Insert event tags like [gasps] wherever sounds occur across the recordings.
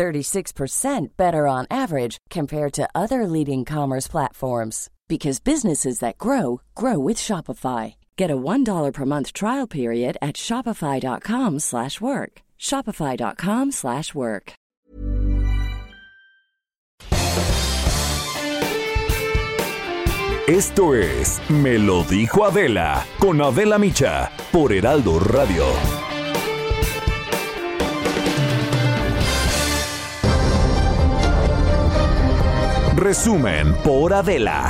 36% better on average compared to other leading commerce platforms because businesses that grow grow with Shopify. Get a $1 per month trial period at shopify.com/work. shopify.com/work. Esto es Me lo dijo Adela con Adela Micha por Heraldo Radio. Resumen por Adela.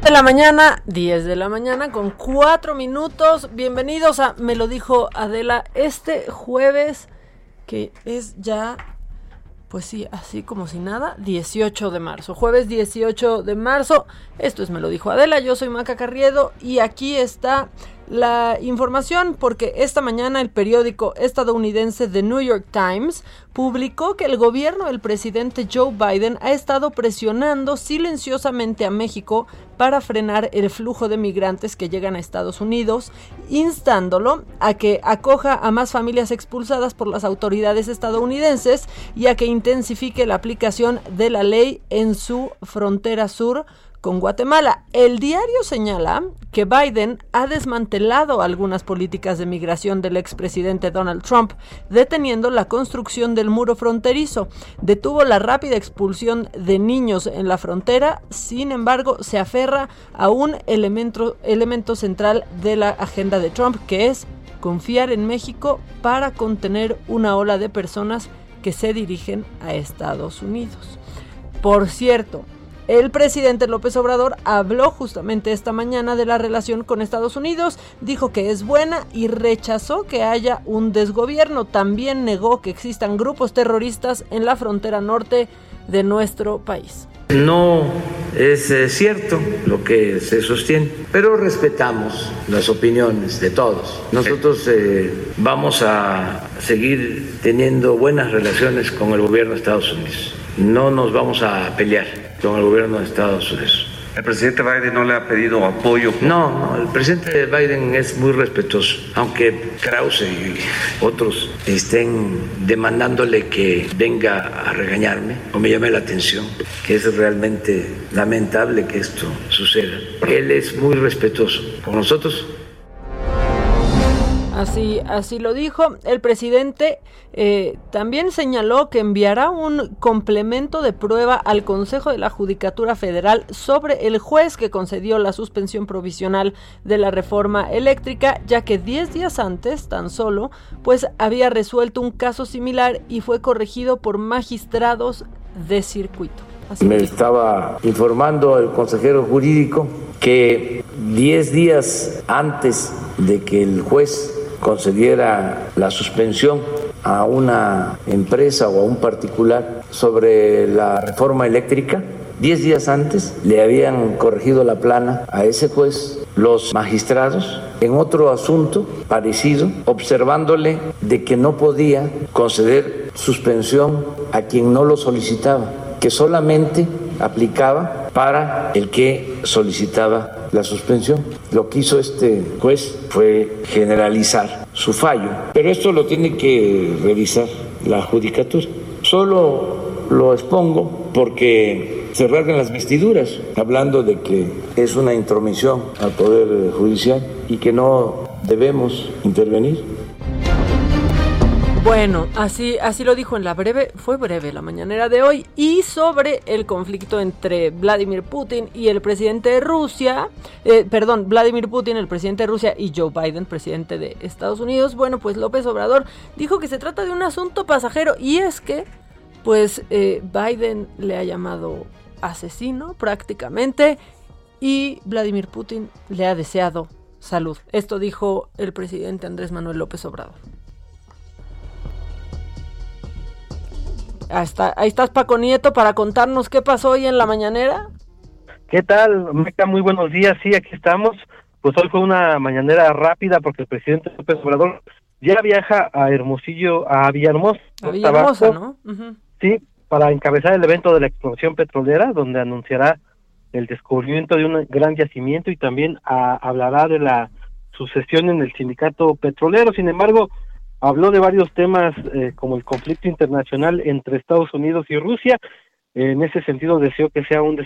de la mañana, 10 de la mañana con 4 minutos. Bienvenidos a Me lo dijo Adela este jueves que es ya pues sí, así como si nada, 18 de marzo. Jueves 18 de marzo. Esto es Me lo dijo Adela, yo soy Maca Carriedo y aquí está la información porque esta mañana el periódico estadounidense The New York Times publicó que el gobierno del presidente Joe Biden ha estado presionando silenciosamente a México para frenar el flujo de migrantes que llegan a Estados Unidos, instándolo a que acoja a más familias expulsadas por las autoridades estadounidenses y a que intensifique la aplicación de la ley en su frontera sur con Guatemala. El diario señala que Biden ha desmantelado algunas políticas de migración del expresidente Donald Trump, deteniendo la construcción del muro fronterizo. Detuvo la rápida expulsión de niños en la frontera, sin embargo, se aferra a un elemento, elemento central de la agenda de Trump, que es confiar en México para contener una ola de personas que se dirigen a Estados Unidos. Por cierto, el presidente López Obrador habló justamente esta mañana de la relación con Estados Unidos, dijo que es buena y rechazó que haya un desgobierno. También negó que existan grupos terroristas en la frontera norte de nuestro país. No es eh, cierto lo que se sostiene, pero respetamos las opiniones de todos. Nosotros eh, vamos a seguir teniendo buenas relaciones con el gobierno de Estados Unidos. No nos vamos a pelear con el gobierno de Estados Unidos. ¿El presidente Biden no le ha pedido apoyo? No, no, el presidente Biden es muy respetuoso, aunque Krause y otros estén demandándole que venga a regañarme o me llame la atención, que es realmente lamentable que esto suceda. Él es muy respetuoso con nosotros Así, así lo dijo. El presidente eh, también señaló que enviará un complemento de prueba al Consejo de la Judicatura Federal sobre el juez que concedió la suspensión provisional de la reforma eléctrica, ya que 10 días antes, tan solo, pues había resuelto un caso similar y fue corregido por magistrados de circuito. Me estaba informando el consejero jurídico que 10 días antes de que el juez concediera la suspensión a una empresa o a un particular sobre la reforma eléctrica, diez días antes le habían corregido la plana a ese juez los magistrados en otro asunto parecido, observándole de que no podía conceder suspensión a quien no lo solicitaba, que solamente aplicaba para el que solicitaba la suspensión. Lo que hizo este juez fue generalizar su fallo, pero esto lo tiene que revisar la judicatura. Solo lo expongo porque se rasgan las vestiduras, hablando de que es una intromisión al Poder Judicial y que no debemos intervenir. Bueno, así, así lo dijo en la breve, fue breve la mañanera de hoy, y sobre el conflicto entre Vladimir Putin y el presidente de Rusia, eh, perdón, Vladimir Putin, el presidente de Rusia, y Joe Biden, presidente de Estados Unidos, bueno, pues López Obrador dijo que se trata de un asunto pasajero, y es que, pues, eh, Biden le ha llamado asesino prácticamente, y Vladimir Putin le ha deseado salud. Esto dijo el presidente Andrés Manuel López Obrador. Ahí, está, ahí estás Paco Nieto para contarnos qué pasó hoy en la mañanera. ¿Qué tal, Meca? Muy buenos días. Sí, aquí estamos. Pues hoy fue una mañanera rápida porque el presidente López Obrador ya viaja a Hermosillo, a Villahermosa. A Villahermosa, ¿no? Sí, para encabezar el evento de la exploración petrolera, donde anunciará el descubrimiento de un gran yacimiento y también hablará de la sucesión en el sindicato petrolero. Sin embargo, habló de varios temas eh, como el conflicto internacional entre Estados Unidos y Rusia. En ese sentido, deseó que sea un,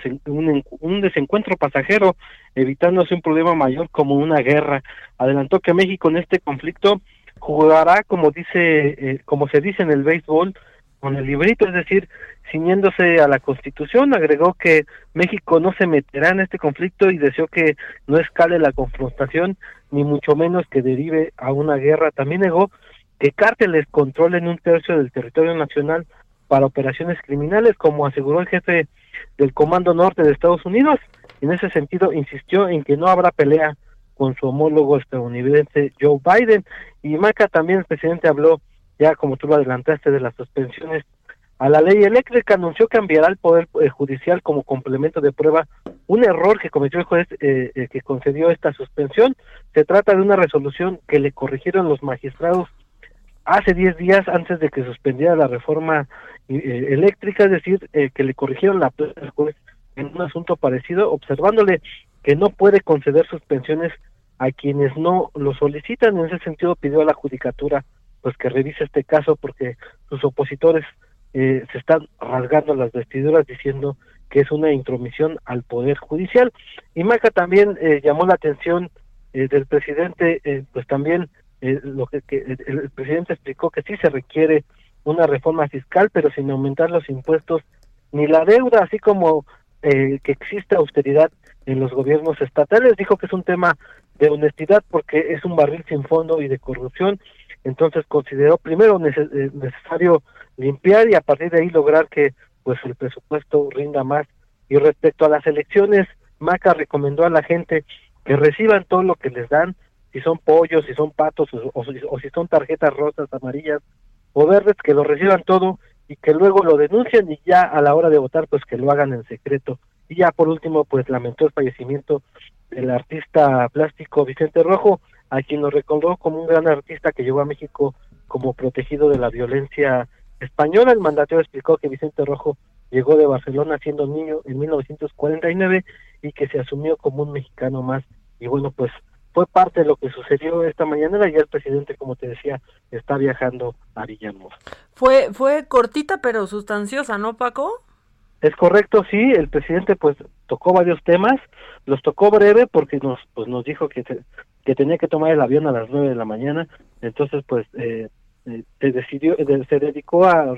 un, desencuentro pasajero, evitándose un problema mayor como una guerra. Adelantó que México en este conflicto jugará, como dice, eh, como se dice en el béisbol, con el librito, es decir, ciñéndose a la Constitución, agregó que México no se meterá en este conflicto y deseó que no escale la confrontación, ni mucho menos que derive a una guerra. También negó que cárteles controlen un tercio del territorio nacional para operaciones criminales, como aseguró el jefe del Comando Norte de Estados Unidos. En ese sentido, insistió en que no habrá pelea con su homólogo estadounidense Joe Biden. Y Maca también el presidente habló ya como tú lo adelantaste, de las suspensiones a la ley eléctrica, anunció que enviará al Poder eh, Judicial como complemento de prueba un error que cometió el juez eh, eh, que concedió esta suspensión. Se trata de una resolución que le corrigieron los magistrados hace 10 días antes de que suspendiera la reforma eléctrica, es decir, que le corrigieron la al juez en un asunto parecido, observándole que no puede conceder suspensiones a quienes no lo solicitan. En ese sentido pidió a la judicatura pues que revise este caso porque sus opositores eh, se están rasgando las vestiduras diciendo que es una intromisión al poder judicial y Maca también eh, llamó la atención eh, del presidente pues también lo que, el, presidente explicó que sí se requiere una reforma fiscal pero sin aumentar los impuestos ni la deuda así como que exista austeridad en los gobiernos estatales dijo que es un tema de honestidad porque es un barril sin fondo y de corrupción entonces consideró primero eh, necesario limpiar y a partir de ahí lograr que pues el presupuesto rinda más. Y respecto a las elecciones, Maca recomendó a la gente que reciban todo lo que les dan, si son pollos, si son patos o, o, si son tarjetas rosas, amarillas o verdes, que lo reciban todo y que luego lo denuncien y ya a la hora de votar pues que lo hagan en secreto. Y ya por último pues lamentó el fallecimiento del artista plástico Vicente Rojo, a quien lo recordó como un gran artista que llegó a México como protegido de la violencia española. El mandatario explicó que Vicente Rojo llegó de Barcelona siendo niño en 1949 y que se asumió como un mexicano más. Y bueno, pues fue parte de lo que sucedió esta mañana y el presidente, como te decía, está viajando a Villanueva. Fue, fue cortita pero sustanciosa, ¿no, Paco? Es correcto, sí, el presidente pues tocó varios temas, los tocó breve porque nos pues nos dijo que que tenía que tomar el avión a las nueve de la mañana, entonces pues eh, eh se decidió, eh, se dedicó a,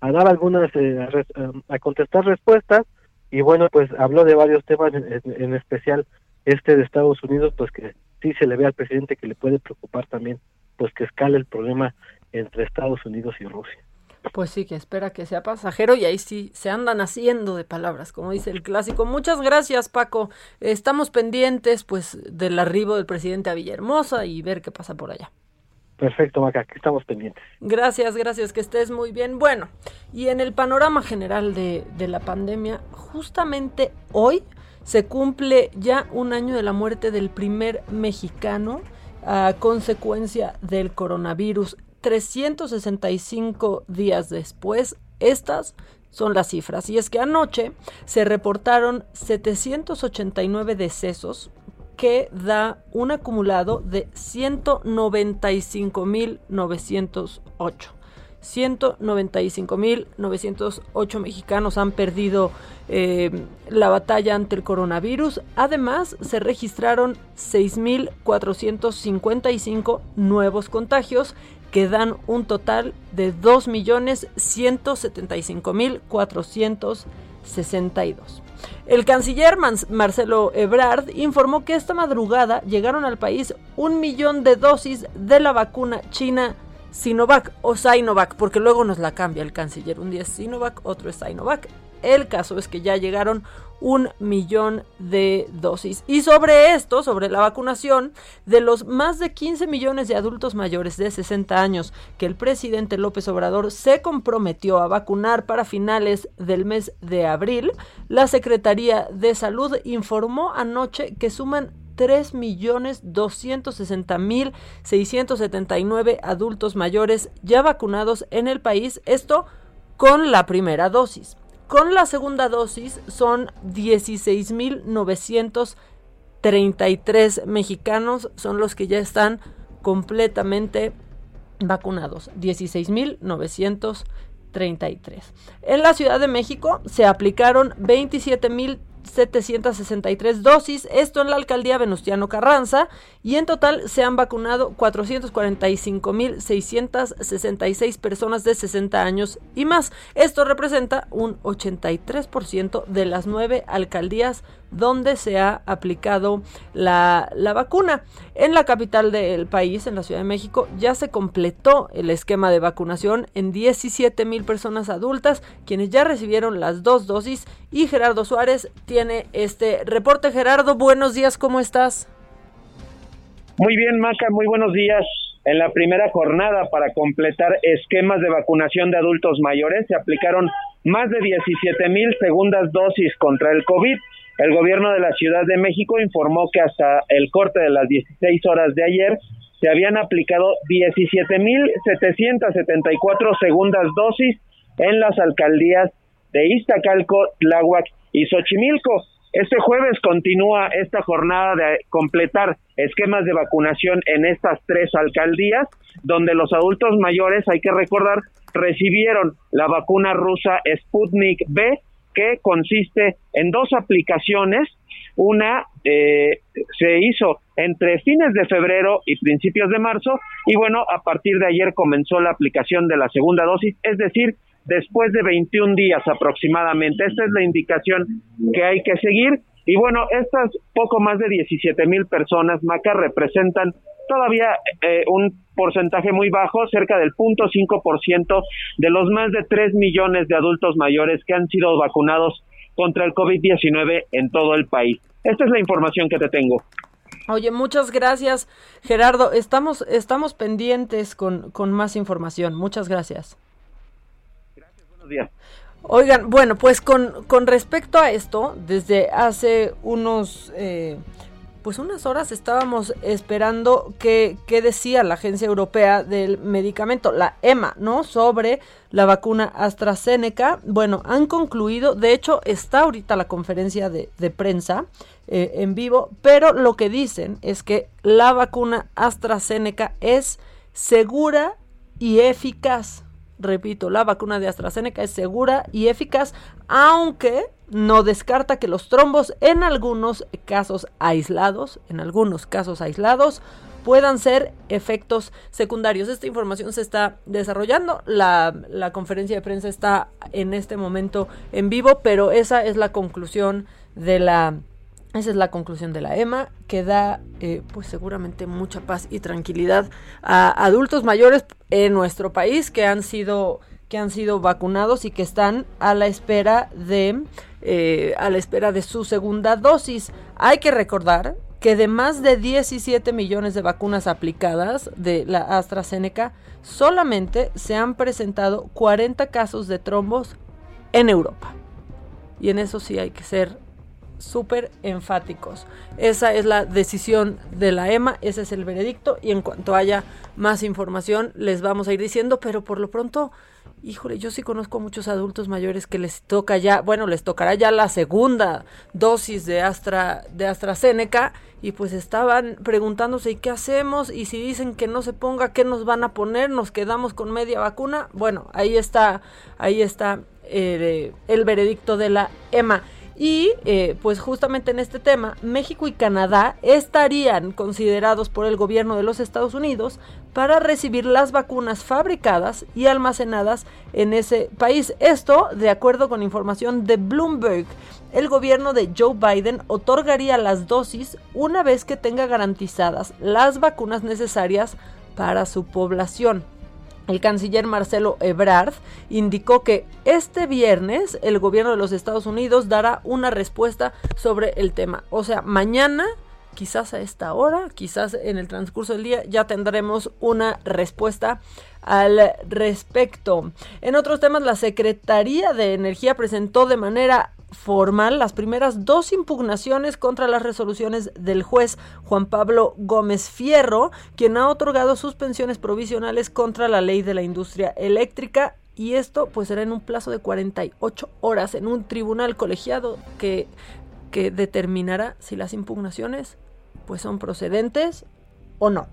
a dar algunas, eh, a, contestar respuestas y bueno pues habló de varios temas, en, especial este de Estados Unidos, pues que sí se le ve al presidente que le puede preocupar también, pues que escale el problema entre Estados Unidos y Rusia. Pues sí, que espera que sea pasajero y ahí sí se andan haciendo de palabras, como dice el clásico. Muchas gracias, Paco. Estamos pendientes, pues, del arribo del presidente a Villahermosa y ver qué pasa por allá. Perfecto, Maca, que estamos pendientes. Gracias, gracias, que estés muy bien. Bueno, y en el panorama general de, de la pandemia, justamente hoy se cumple ya un año de la muerte del primer mexicano a consecuencia del coronavirus 365 días después, estas son las cifras. Y es que anoche se reportaron 789 decesos que da un acumulado de 195.908. 195.908 mexicanos han perdido eh, la batalla ante el coronavirus. Además, se registraron 6.455 nuevos contagios que dan un total de 2.175.462. El canciller Marcelo Ebrard informó que esta madrugada llegaron al país un millón de dosis de la vacuna china Sinovac o Sinovac, porque luego nos la cambia el canciller. Un día es Sinovac, otro es Sinovac. El caso es que ya llegaron un millón de dosis. Y sobre esto, sobre la vacunación, de los más de 15 millones de adultos mayores de 60 años que el presidente López Obrador se comprometió a vacunar para finales del mes de abril, la Secretaría de Salud informó anoche que suman 3.260.679 adultos mayores ya vacunados en el país, esto con la primera dosis. Con la segunda dosis son 16.933 mexicanos, son los que ya están completamente vacunados. 16.933. En la Ciudad de México se aplicaron 27.000 763 dosis, esto en la alcaldía Venustiano Carranza, y en total se han vacunado 445.666 personas de 60 años y más. Esto representa un 83% de las nueve alcaldías donde se ha aplicado la, la, vacuna. En la capital del país, en la Ciudad de México, ya se completó el esquema de vacunación en 17 mil personas adultas, quienes ya recibieron las dos dosis. Y Gerardo Suárez tiene este reporte. Gerardo, buenos días, ¿cómo estás? Muy bien, Maca, muy buenos días. En la primera jornada para completar esquemas de vacunación de adultos mayores se aplicaron más de 17 mil segundas dosis contra el COVID el gobierno de la Ciudad de México informó que hasta el corte de las 16 horas de ayer se habían aplicado 17.774 segundas dosis en las alcaldías de Iztacalco, Tláhuac y Xochimilco. Este jueves continúa esta jornada de completar esquemas de vacunación en estas tres alcaldías, donde los adultos mayores, hay que recordar, recibieron la vacuna rusa Sputnik B que consiste en dos aplicaciones. Una eh, se hizo entre fines de febrero y principios de marzo y bueno, a partir de ayer comenzó la aplicación de la segunda dosis, es decir, después de 21 días aproximadamente. Esta es la indicación que hay que seguir y bueno, estas poco más de 17 mil personas, Maca, representan todavía eh, un porcentaje muy bajo, cerca del 0.5% de los más de 3 millones de adultos mayores que han sido vacunados contra el COVID-19 en todo el país. Esta es la información que te tengo. Oye, muchas gracias, Gerardo. Estamos, estamos pendientes con, con más información. Muchas gracias. Gracias, buenos días. Oigan, bueno, pues con, con respecto a esto, desde hace unos, eh, pues unas horas estábamos esperando qué decía la Agencia Europea del Medicamento, la EMA, ¿no? Sobre la vacuna AstraZeneca. Bueno, han concluido, de hecho está ahorita la conferencia de, de prensa eh, en vivo, pero lo que dicen es que la vacuna AstraZeneca es segura y eficaz repito, la vacuna de AstraZeneca es segura y eficaz, aunque no descarta que los trombos en algunos casos aislados, en algunos casos aislados, puedan ser efectos secundarios. Esta información se está desarrollando, la, la conferencia de prensa está en este momento en vivo, pero esa es la conclusión de la esa es la conclusión de la EMA, que da eh, pues seguramente mucha paz y tranquilidad a adultos mayores en nuestro país que han sido que han sido vacunados y que están a la espera de eh, a la espera de su segunda dosis. Hay que recordar que de más de 17 millones de vacunas aplicadas de la AstraZeneca, solamente se han presentado 40 casos de trombos en Europa. Y en eso sí hay que ser súper enfáticos. Esa es la decisión de la EMA, ese es el veredicto y en cuanto haya más información les vamos a ir diciendo, pero por lo pronto, híjole, yo sí conozco a muchos adultos mayores que les toca ya, bueno, les tocará ya la segunda dosis de Astra de AstraZeneca y pues estaban preguntándose ¿y qué hacemos? Y si dicen que no se ponga, ¿qué nos van a poner? ¿Nos quedamos con media vacuna? Bueno, ahí está, ahí está eh, el veredicto de la EMA. Y eh, pues justamente en este tema, México y Canadá estarían considerados por el gobierno de los Estados Unidos para recibir las vacunas fabricadas y almacenadas en ese país. Esto, de acuerdo con información de Bloomberg, el gobierno de Joe Biden otorgaría las dosis una vez que tenga garantizadas las vacunas necesarias para su población. El canciller Marcelo Ebrard indicó que este viernes el gobierno de los Estados Unidos dará una respuesta sobre el tema. O sea, mañana, quizás a esta hora, quizás en el transcurso del día, ya tendremos una respuesta al respecto. En otros temas, la Secretaría de Energía presentó de manera formal las primeras dos impugnaciones contra las resoluciones del juez Juan Pablo Gómez Fierro, quien ha otorgado suspensiones provisionales contra la ley de la industria eléctrica y esto pues será en un plazo de 48 horas en un tribunal colegiado que, que determinará si las impugnaciones pues son procedentes o no.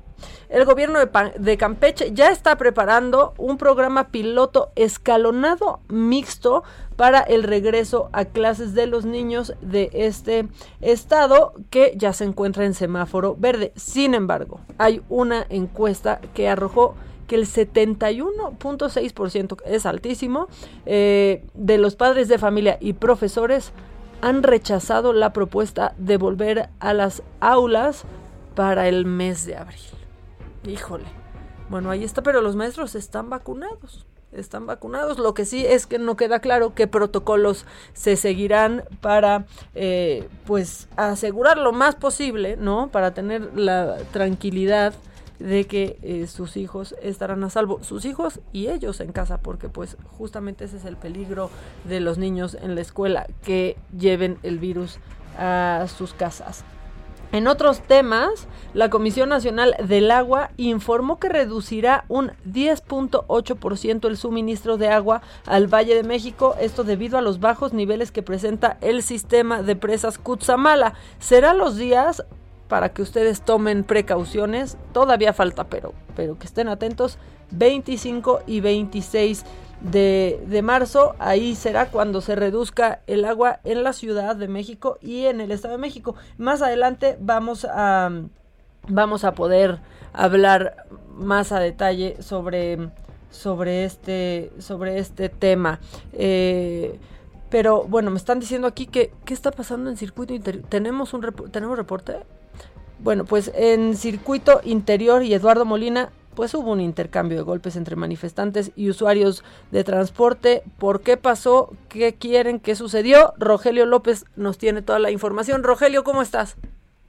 El gobierno de, Campeche ya está preparando un programa piloto escalonado mixto para el regreso a clases de los niños de este estado que ya se encuentra en semáforo verde. Sin embargo, hay una encuesta que arrojó que el 71.6% es altísimo eh, de los padres de familia y profesores han rechazado la propuesta de volver a las aulas para el mes de abril. Híjole. Bueno, ahí está, pero los maestros están vacunados. Están vacunados. Lo que sí es que no queda claro qué protocolos se seguirán para, eh, pues, asegurar lo más posible, ¿no? Para tener la tranquilidad de que eh, sus hijos estarán a salvo, sus hijos y ellos en casa, porque pues justamente ese es el peligro de los niños en la escuela, que lleven el virus a sus casas. En otros temas, la Comisión Nacional del Agua informó que reducirá un 10.8% el suministro de agua al Valle de México, esto debido a los bajos niveles que presenta el sistema de presas Cutzamala. Será los días para que ustedes tomen precauciones, todavía falta, pero, pero que estén atentos, 25 y 26 de, marzo. Ahí será cuando se reduzca el agua en la Ciudad de México y en el Estado de México. Más adelante vamos a, vamos a poder hablar más a detalle sobre, sobre, este, sobre este tema. Eh, pero bueno, me están diciendo aquí que qué está pasando en circuito interior. ¿Tenemos un tenemos reporte? Bueno, pues en circuito interior y Eduardo Molina pues hubo un intercambio de golpes entre manifestantes y usuarios de transporte. ¿Por qué pasó? ¿Qué quieren? ¿Qué sucedió? Rogelio López nos tiene toda la información. Rogelio, ¿cómo estás?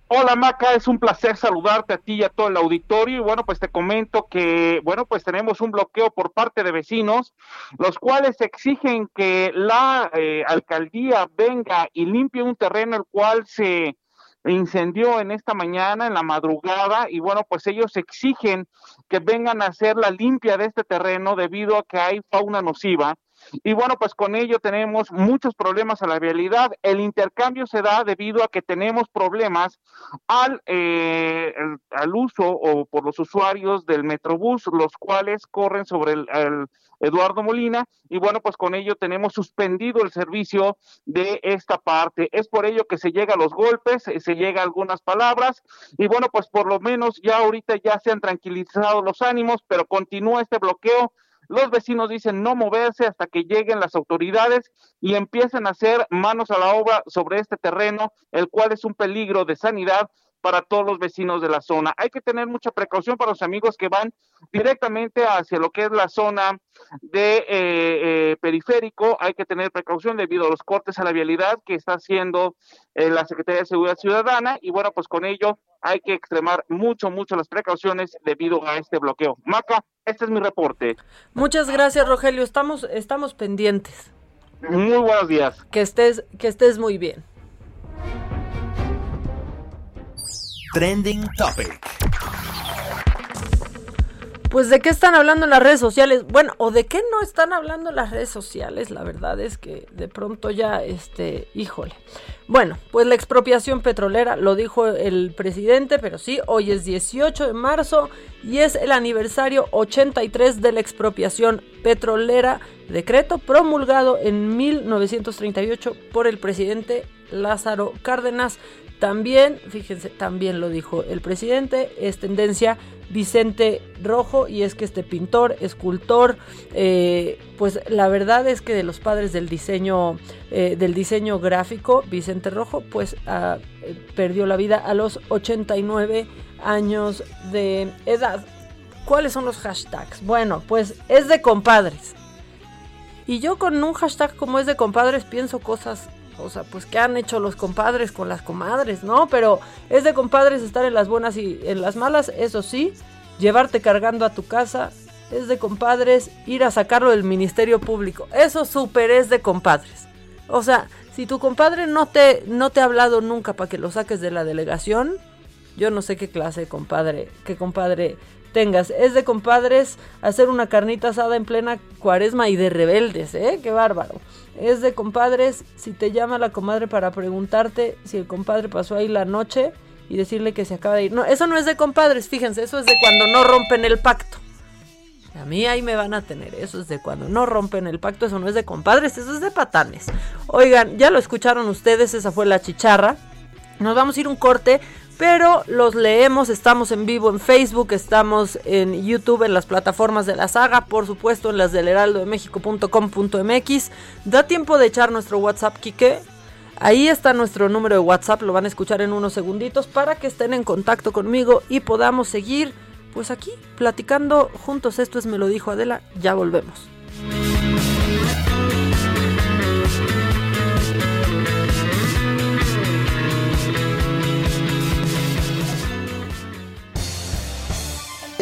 Hola Maca, es un placer saludarte a ti y a todo el auditorio. Y bueno, pues te comento que, bueno, pues tenemos un bloqueo por parte de vecinos, los cuales exigen que la eh, alcaldía venga y limpie un terreno el cual se incendió en esta mañana, en la madrugada, y bueno, pues ellos exigen que vengan a hacer la limpia de este terreno debido a que hay fauna nociva. Y bueno, pues con ello tenemos muchos problemas a la vialidad. El intercambio se da debido a que tenemos problemas al, eh, al uso o por los usuarios del Metrobús, los cuales corren sobre el, Eduardo Molina. Y bueno, pues con ello tenemos suspendido el servicio de esta parte. Es por ello que se llega a los golpes, eh, se llega a algunas palabras. Y bueno, pues por lo menos ya ahorita ya se han tranquilizado los ánimos, pero continúa este bloqueo los vecinos dicen no moverse hasta que lleguen las autoridades y empiecen a hacer manos a la obra sobre este terreno, el cual es un peligro de sanidad para todos los vecinos de la zona. Hay que tener mucha precaución para los amigos que van directamente hacia lo que es la zona de eh, eh, periférico. Hay que tener precaución debido a los cortes a la vialidad que está haciendo eh, la Secretaría de Seguridad Ciudadana y bueno, pues con ello hay que extremar mucho, mucho las precauciones debido a este bloqueo. Maca, este es mi reporte. Muchas gracias, Rogelio. Estamos, estamos pendientes. Muy buenos días. Que estés, que estés muy bien. Trending Topic. Pues de qué están hablando las redes sociales, bueno, o de qué no están hablando las redes sociales, la verdad es que de pronto ya, este, híjole. Bueno, pues la expropiación petrolera, lo dijo el presidente, pero sí, hoy es 18 de marzo y es el aniversario 83 de la expropiación petrolera, decreto promulgado en 1938 por el presidente Lázaro Cárdenas. También, fíjense, también lo dijo el presidente, es tendencia Vicente Rojo y es que este pintor, escultor, eh, pues la verdad es que de los padres del diseño, eh, del diseño gráfico, Vicente Rojo, pues ah, perdió la vida a los 89 años de edad. ¿Cuáles son los hashtags? Bueno, pues es de compadres. Y yo con un hashtag como es de compadres pienso cosas, o sea, pues que han hecho los compadres con las comadres, ¿no? Pero es de compadres estar en las buenas y en las malas, eso sí, llevarte cargando a tu casa, es de compadres ir a sacarlo del Ministerio Público, eso súper es de compadres. O sea, si tu compadre no te, no te ha hablado nunca para que lo saques de la delegación, yo no sé qué clase de compadre, qué compadre tengas. Es de compadres hacer una carnita asada en plena cuaresma y de rebeldes, ¿eh? Qué bárbaro. Es de compadres si te llama la comadre para preguntarte si el compadre pasó ahí la noche y decirle que se acaba de ir. No, eso no es de compadres, fíjense, eso es de cuando no rompen el pacto. A mí ahí me van a tener, eso es de cuando no rompen el pacto, eso no es de compadres, eso es de patanes. Oigan, ya lo escucharon ustedes, esa fue la chicharra. Nos vamos a ir un corte, pero los leemos, estamos en vivo en Facebook, estamos en YouTube, en las plataformas de la saga, por supuesto en las del heraldo de México.com.mx. Da tiempo de echar nuestro WhatsApp, Kike. Ahí está nuestro número de WhatsApp, lo van a escuchar en unos segunditos para que estén en contacto conmigo y podamos seguir, pues aquí, platicando juntos. Esto es Me lo dijo Adela, ya volvemos.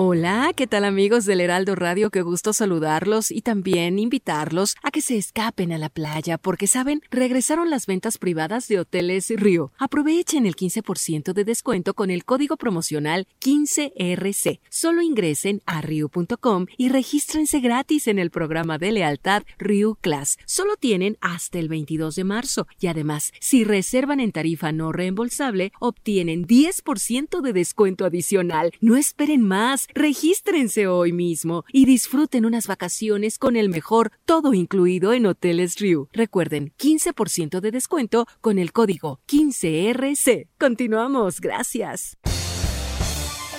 Hola, ¿qué tal amigos del Heraldo Radio? Qué gusto saludarlos y también invitarlos a que se escapen a la playa porque, saben, regresaron las ventas privadas de Hoteles Río. Aprovechen el 15% de descuento con el código promocional 15RC. Solo ingresen a rio.com y regístrense gratis en el programa de lealtad Rio Class. Solo tienen hasta el 22 de marzo y además, si reservan en tarifa no reembolsable, obtienen 10% de descuento adicional. No esperen más. Regístrense hoy mismo y disfruten unas vacaciones con el mejor todo incluido en Hoteles Riu. Recuerden, 15% de descuento con el código 15RC. Continuamos, gracias.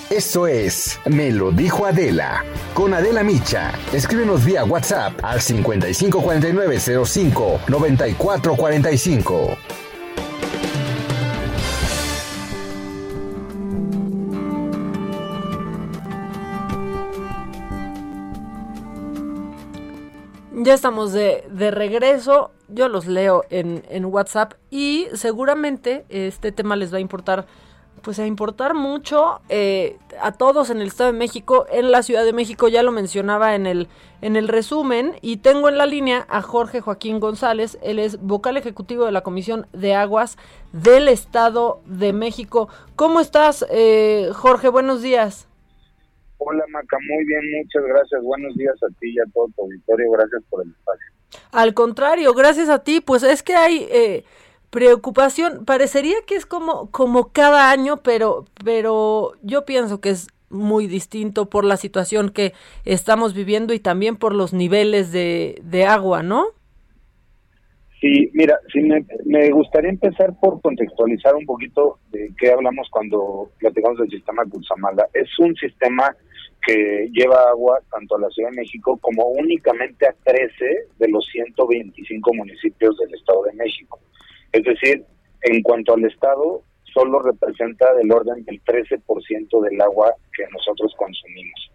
Eso es Me lo dijo Adela. Con Adela Micha. Escríbenos vía WhatsApp al 554905 9445. Ya estamos de, de regreso. Yo los leo en, en, WhatsApp y seguramente este tema les va a importar, pues a importar mucho eh, a todos en el Estado de México, en la Ciudad de México, ya lo mencionaba en el, en el resumen, y tengo en la línea a Jorge Joaquín González, él es vocal ejecutivo de la Comisión de Aguas del Estado de México. ¿Cómo estás, eh, Jorge? Buenos días. Hola Maca, muy bien, muchas gracias. Buenos días a ti y a todo tu auditorio. Gracias por el espacio. Al contrario, gracias a ti. Pues es que hay eh, preocupación. Parecería que es como, como cada año, pero, pero yo pienso que es muy distinto por la situación que estamos viviendo y también por los niveles de, de agua, ¿no? Sí, mira, sí me, me, gustaría empezar por contextualizar un poquito de qué hablamos cuando platicamos del sistema Cutzamala. Es un sistema que lleva agua tanto a la Ciudad de México como únicamente a 13 de los 125 municipios del Estado de México. Es decir, en cuanto al Estado, solo representa del orden del 13% del agua que nosotros consumimos.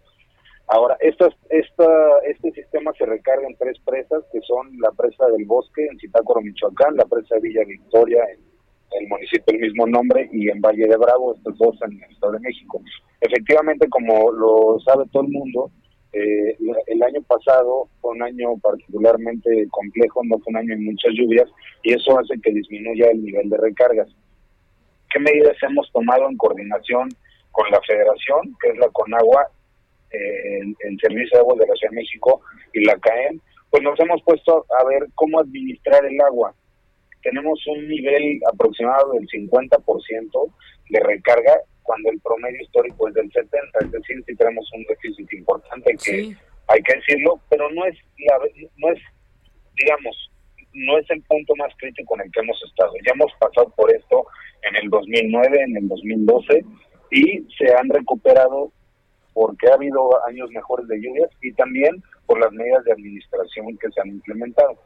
Ahora, esta, esta, este sistema se recarga en tres presas, que son la presa del Bosque en Zitácuaro, Michoacán, la presa de Villa Victoria en el municipio del mismo nombre y en Valle de Bravo, estos dos en el Estado de México. Efectivamente, como lo sabe todo el mundo, eh, el año pasado fue un año particularmente complejo, no fue un año de muchas lluvias y eso hace que disminuya el nivel de recargas. ¿Qué medidas hemos tomado en coordinación con la Federación, que es la Conagua, eh, el, Servicio de Aguas de la Ciudad de México y la CAEM? Pues nos hemos puesto a ver cómo administrar el agua tenemos un nivel aproximado del 50% de recarga cuando el promedio histórico es del 70, es decir, si tenemos un déficit importante que hay que decirlo, pero no es no es digamos, no es el punto más crítico en el que hemos estado. Ya hemos pasado por esto en el 2009, en el 2012 y se han recuperado porque ha habido años mejores de lluvias y también por las medidas de administración que se han implementado.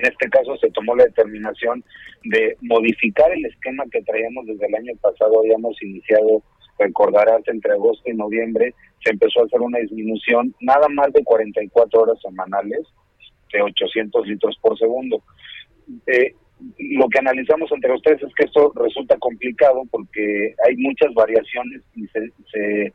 En este caso se tomó la determinación de modificar el esquema que traíamos desde el año pasado, habíamos iniciado, recordarás, entre agosto y noviembre, se empezó a hacer una disminución nada más de 44 horas semanales de 800 litros por segundo. Eh, lo que analizamos entre ustedes es que esto resulta complicado porque hay muchas variaciones y se, se,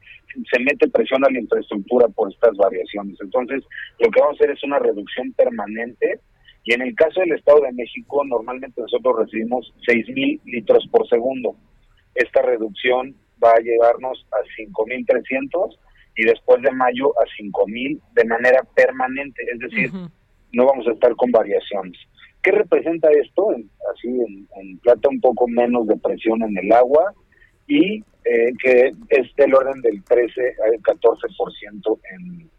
se, mete presión a la infraestructura por estas variaciones. Entonces, lo que vamos a hacer es una reducción permanente y en el caso del Estado de México, normalmente nosotros recibimos 6.000 litros por segundo. Esta reducción va a llevarnos a 5.300 y después de mayo a 5.000 de manera permanente, es decir, no vamos a estar con variaciones. ¿Qué representa esto? Así en, plata un poco menos de presión en el agua y eh, que es del orden del 13 al 14% en,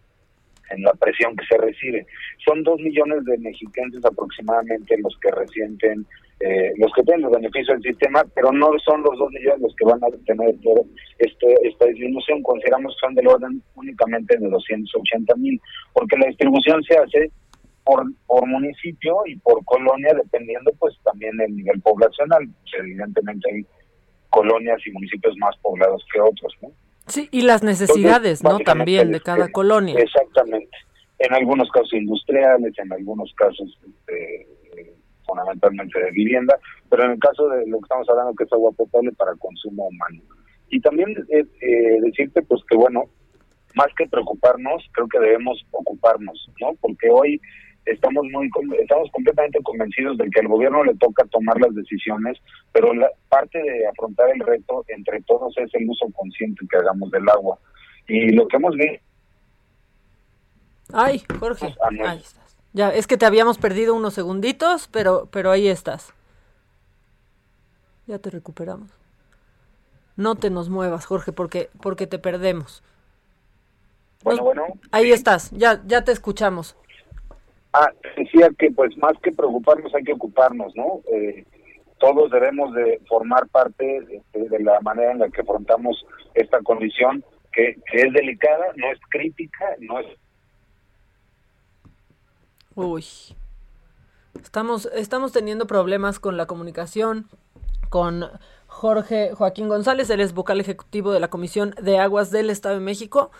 en la presión que se recibe. Son dos millones de mexicanos aproximadamente los que resienten, eh, los que tienen los beneficios del sistema, pero no son los dos millones los que van a tener este, esta disminución. Consideramos que son del orden únicamente de 280 mil, porque la distribución se hace por, por municipio y por colonia, dependiendo pues también del nivel poblacional. Evidentemente hay colonias y municipios más poblados que otros, ¿no? Sí, y las necesidades, ¿no? También de cada colonia. Exactamente. En algunos casos industriales, en algunos casos este, fundamentalmente de vivienda, pero en el caso de lo que estamos hablando que es agua potable para consumo humano. Y también eh, eh, decirte pues que bueno, más que preocuparnos, creo que debemos ocuparnos, ¿no? Porque hoy estamos muy estamos completamente convencidos de que al gobierno le toca tomar las decisiones, pero la parte de afrontar el reto entre todos es el uso consciente que hagamos del agua. Y lo que hemos visto Ay, Jorge, ahí estás. Ya, es que te habíamos perdido unos segunditos, pero pero ahí estás. Ya te recuperamos. No te nos muevas, Jorge, porque porque te perdemos. Bueno, bueno. Ahí estás, ya ya te escuchamos. Ah, decía que pues más que preocuparnos hay que ocuparnos, ¿no? Eh, todos debemos de formar parte de, la manera en la que afrontamos esta condición que, es delicada, no es crítica, no es... Uy, estamos, estamos teniendo problemas con la comunicación con Jorge Joaquín González, él es vocal ejecutivo de la Comisión de Aguas del Estado de México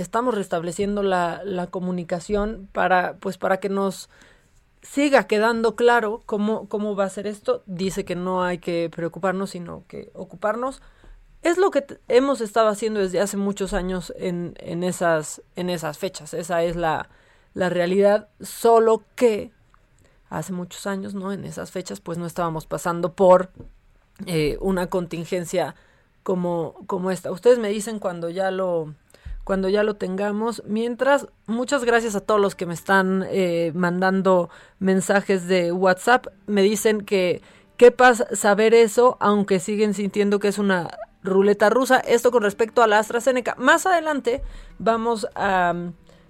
estamos restableciendo la, la comunicación para, pues, para que nos siga quedando claro cómo, cómo va a ser esto. Dice que no hay que preocuparnos, sino que ocuparnos. Es lo que hemos estado haciendo desde hace muchos años en, en, esas, en esas fechas. Esa es la, la realidad, solo que hace muchos años, ¿no? En esas fechas, pues no estábamos pasando por eh, una contingencia como, como esta. Ustedes me dicen cuando ya lo, cuando ya lo tengamos. Mientras, muchas gracias a todos los que me están eh, mandando mensajes de WhatsApp. Me dicen que qué pasa saber eso, aunque siguen sintiendo que es una ruleta rusa. Esto con respecto a la AstraZeneca. Más adelante vamos a,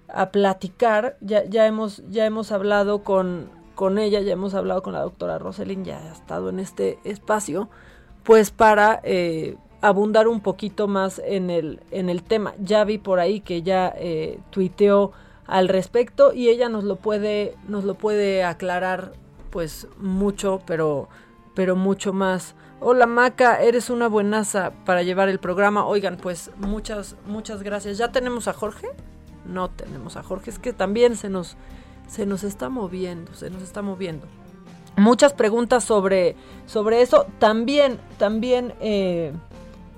a platicar. Ya, ya, hemos, ya hemos hablado con, con ella, ya hemos hablado con la doctora Roselyn, ya ha estado en este espacio. Pues para eh, abundar un poquito más en el, en el tema. Ya vi por ahí que ya eh, tuiteó al respecto y ella nos lo puede, nos lo puede aclarar pues mucho, pero, pero mucho más. Hola Maca, eres una buenaza para llevar el programa. Oigan, pues muchas, muchas gracias. ¿Ya tenemos a Jorge? No tenemos a Jorge, es que también se nos, se nos está moviendo, se nos está moviendo. Muchas preguntas sobre, sobre eso. También, también eh,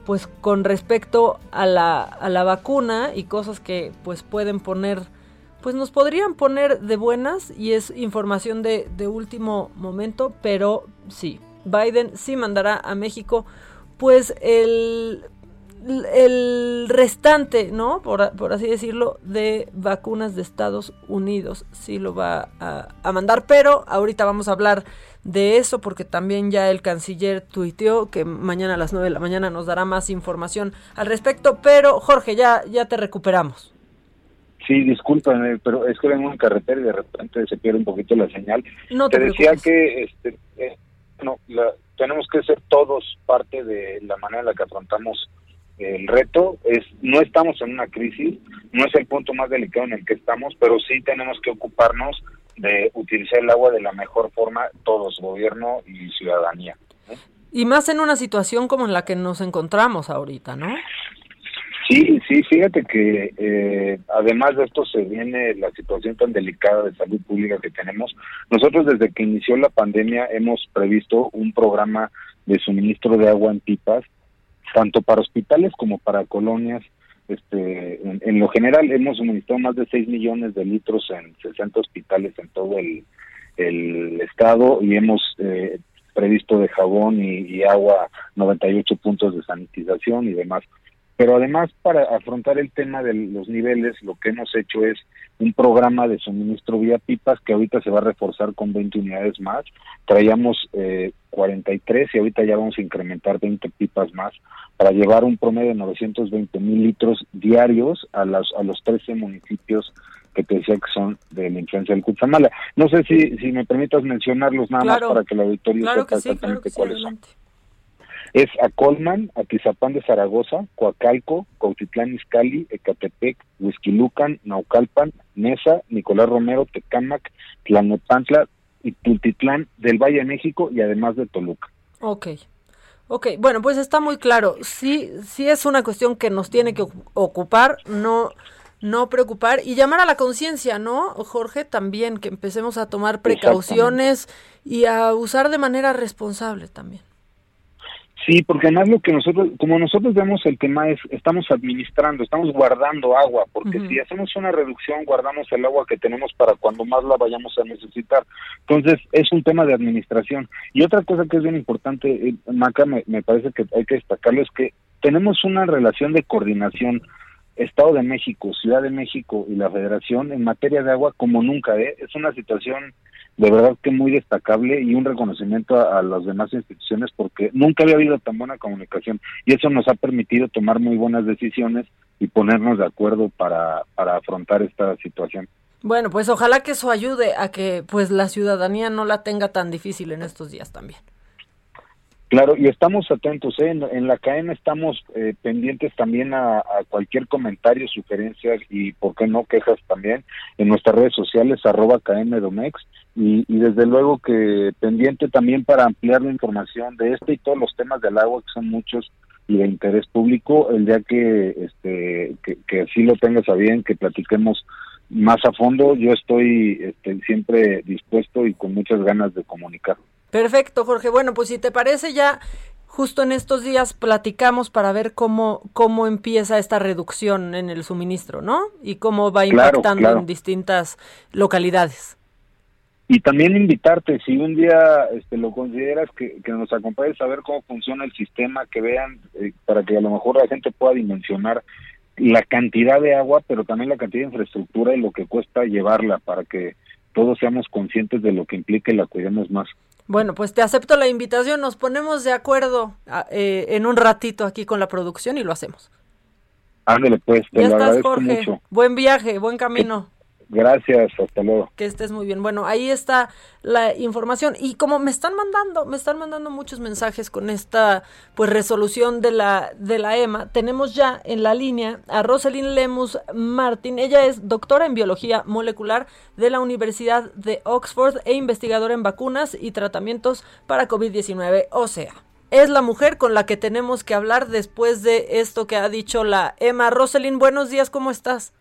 pues con respecto a la, a la vacuna y cosas que pues pueden poner, pues nos podrían poner de buenas y es información de, de último momento, pero sí, Biden sí mandará a México pues el el restante, ¿no? Por, por, así decirlo, de vacunas de Estados Unidos sí lo va a, a, mandar, pero ahorita vamos a hablar de eso porque también ya el canciller tuiteó que mañana a las 9 de la mañana nos dará más información al respecto, pero Jorge, ya, ya te recuperamos. Sí, discúlpame, pero es que vengo en carretera y de repente se pierde un poquito la señal. No te, te decía que este, eh, no, la, tenemos que ser todos parte de la manera en la que afrontamos el reto es no estamos en una crisis, no es el punto más delicado en el que estamos, pero sí tenemos que ocuparnos de utilizar el agua de la mejor forma todos, gobierno y ciudadanía. Y más en una situación como en la que nos encontramos ahorita, ¿no? Sí, sí, fíjate que eh, además de esto se viene la situación tan delicada de salud pública que tenemos. Nosotros desde que inició la pandemia hemos previsto un programa de suministro de agua en pipas, tanto para hospitales como para colonias. Este, en, lo general hemos suministrado más de 6 millones de litros en 60 hospitales en todo el, estado y hemos eh, previsto de jabón y, y agua 98 puntos de sanitización y demás. Pero además, para afrontar el tema de los niveles, lo que hemos hecho es un programa de suministro vía pipas que ahorita se va a reforzar con 20 unidades más. Traíamos eh, 43 y ahorita ya vamos a incrementar 20 pipas más para llevar un promedio de 920 mil litros diarios a, las, a los 13 municipios que te decía que son de la influencia del Cutzamala. No sé si, si me permitas mencionarlos nada más para que la auditoría claro sepa sí, exactamente claro cuáles sí, son es a Colman, Atizapán de Zaragoza, Coacalco, Cautitlán Izcalli, Ecatepec, Huizquilucan, Naucalpan, Nesa, Nicolás Romero, Tecámac, Tlanepantla y Tultitlán del Valle de México y además de Toluca. Ok. Ok, bueno, pues está muy claro. Sí, sí es una cuestión que nos tiene que ocupar, no, no preocupar y llamar a la conciencia, ¿no, Jorge? También que empecemos a tomar precauciones y a usar de manera responsable también. Sí, porque además lo que nosotros, como nosotros vemos el tema es, estamos administrando, estamos guardando agua, porque si hacemos una reducción, guardamos el agua que tenemos para cuando más la vayamos a necesitar. Entonces, es un tema de administración. Y otra cosa que es bien importante, eh, Maca, me, me parece que hay que destacarlo, es que tenemos una relación de coordinación Estado de México, Ciudad de México y la Federación en materia de agua como nunca. ¿eh? Es una situación de verdad que muy destacable y un reconocimiento a, las demás instituciones porque nunca había habido tan buena comunicación y eso nos ha permitido tomar muy buenas decisiones y ponernos de acuerdo para, para afrontar esta situación. Bueno, pues ojalá que eso ayude a que pues la ciudadanía no la tenga tan difícil en estos días también. Claro, y estamos atentos, ¿eh? en, la cadena estamos eh, pendientes también a, cualquier comentario, sugerencias y, ¿por qué no, quejas también en nuestras redes sociales, arroba Domex, y, y desde luego que pendiente también para ampliar la información de este y todos los temas del agua, que son muchos y de interés público, el día que, este, que, que así lo tengas a bien, que platiquemos más a fondo, yo estoy este, siempre dispuesto y con muchas ganas de comunicar. Perfecto, Jorge. Bueno, pues si te parece ya justo en estos días platicamos para ver cómo cómo empieza esta reducción en el suministro, ¿no? Y cómo va impactando claro, claro. en distintas localidades. Y también invitarte, si un día este, lo consideras, que, que nos acompañes a ver cómo funciona el sistema, que vean, eh, para que a lo mejor la gente pueda dimensionar la cantidad de agua, pero también la cantidad de infraestructura y lo que cuesta llevarla para que todos seamos conscientes de lo que implica y la cuidemos más. Bueno, pues te acepto la invitación, nos ponemos de acuerdo eh, en un ratito aquí con la producción y lo hacemos. Ándale, pues, te ya lo estás, agradezco Jorge. mucho. Buen viaje, buen camino. Gracias, hasta luego. Que estés muy bien. Bueno, ahí está la información. Y como me están mandando, me están mandando muchos mensajes con esta pues resolución de la, de la EMA, tenemos ya en la línea a Rosalind Lemus Martin. Ella es doctora en biología molecular de la Universidad de Oxford e investigadora en vacunas y tratamientos para COVID-19. O sea, es la mujer con la que tenemos que hablar después de esto que ha dicho la EMA. Rosalind, buenos días, ¿cómo estás?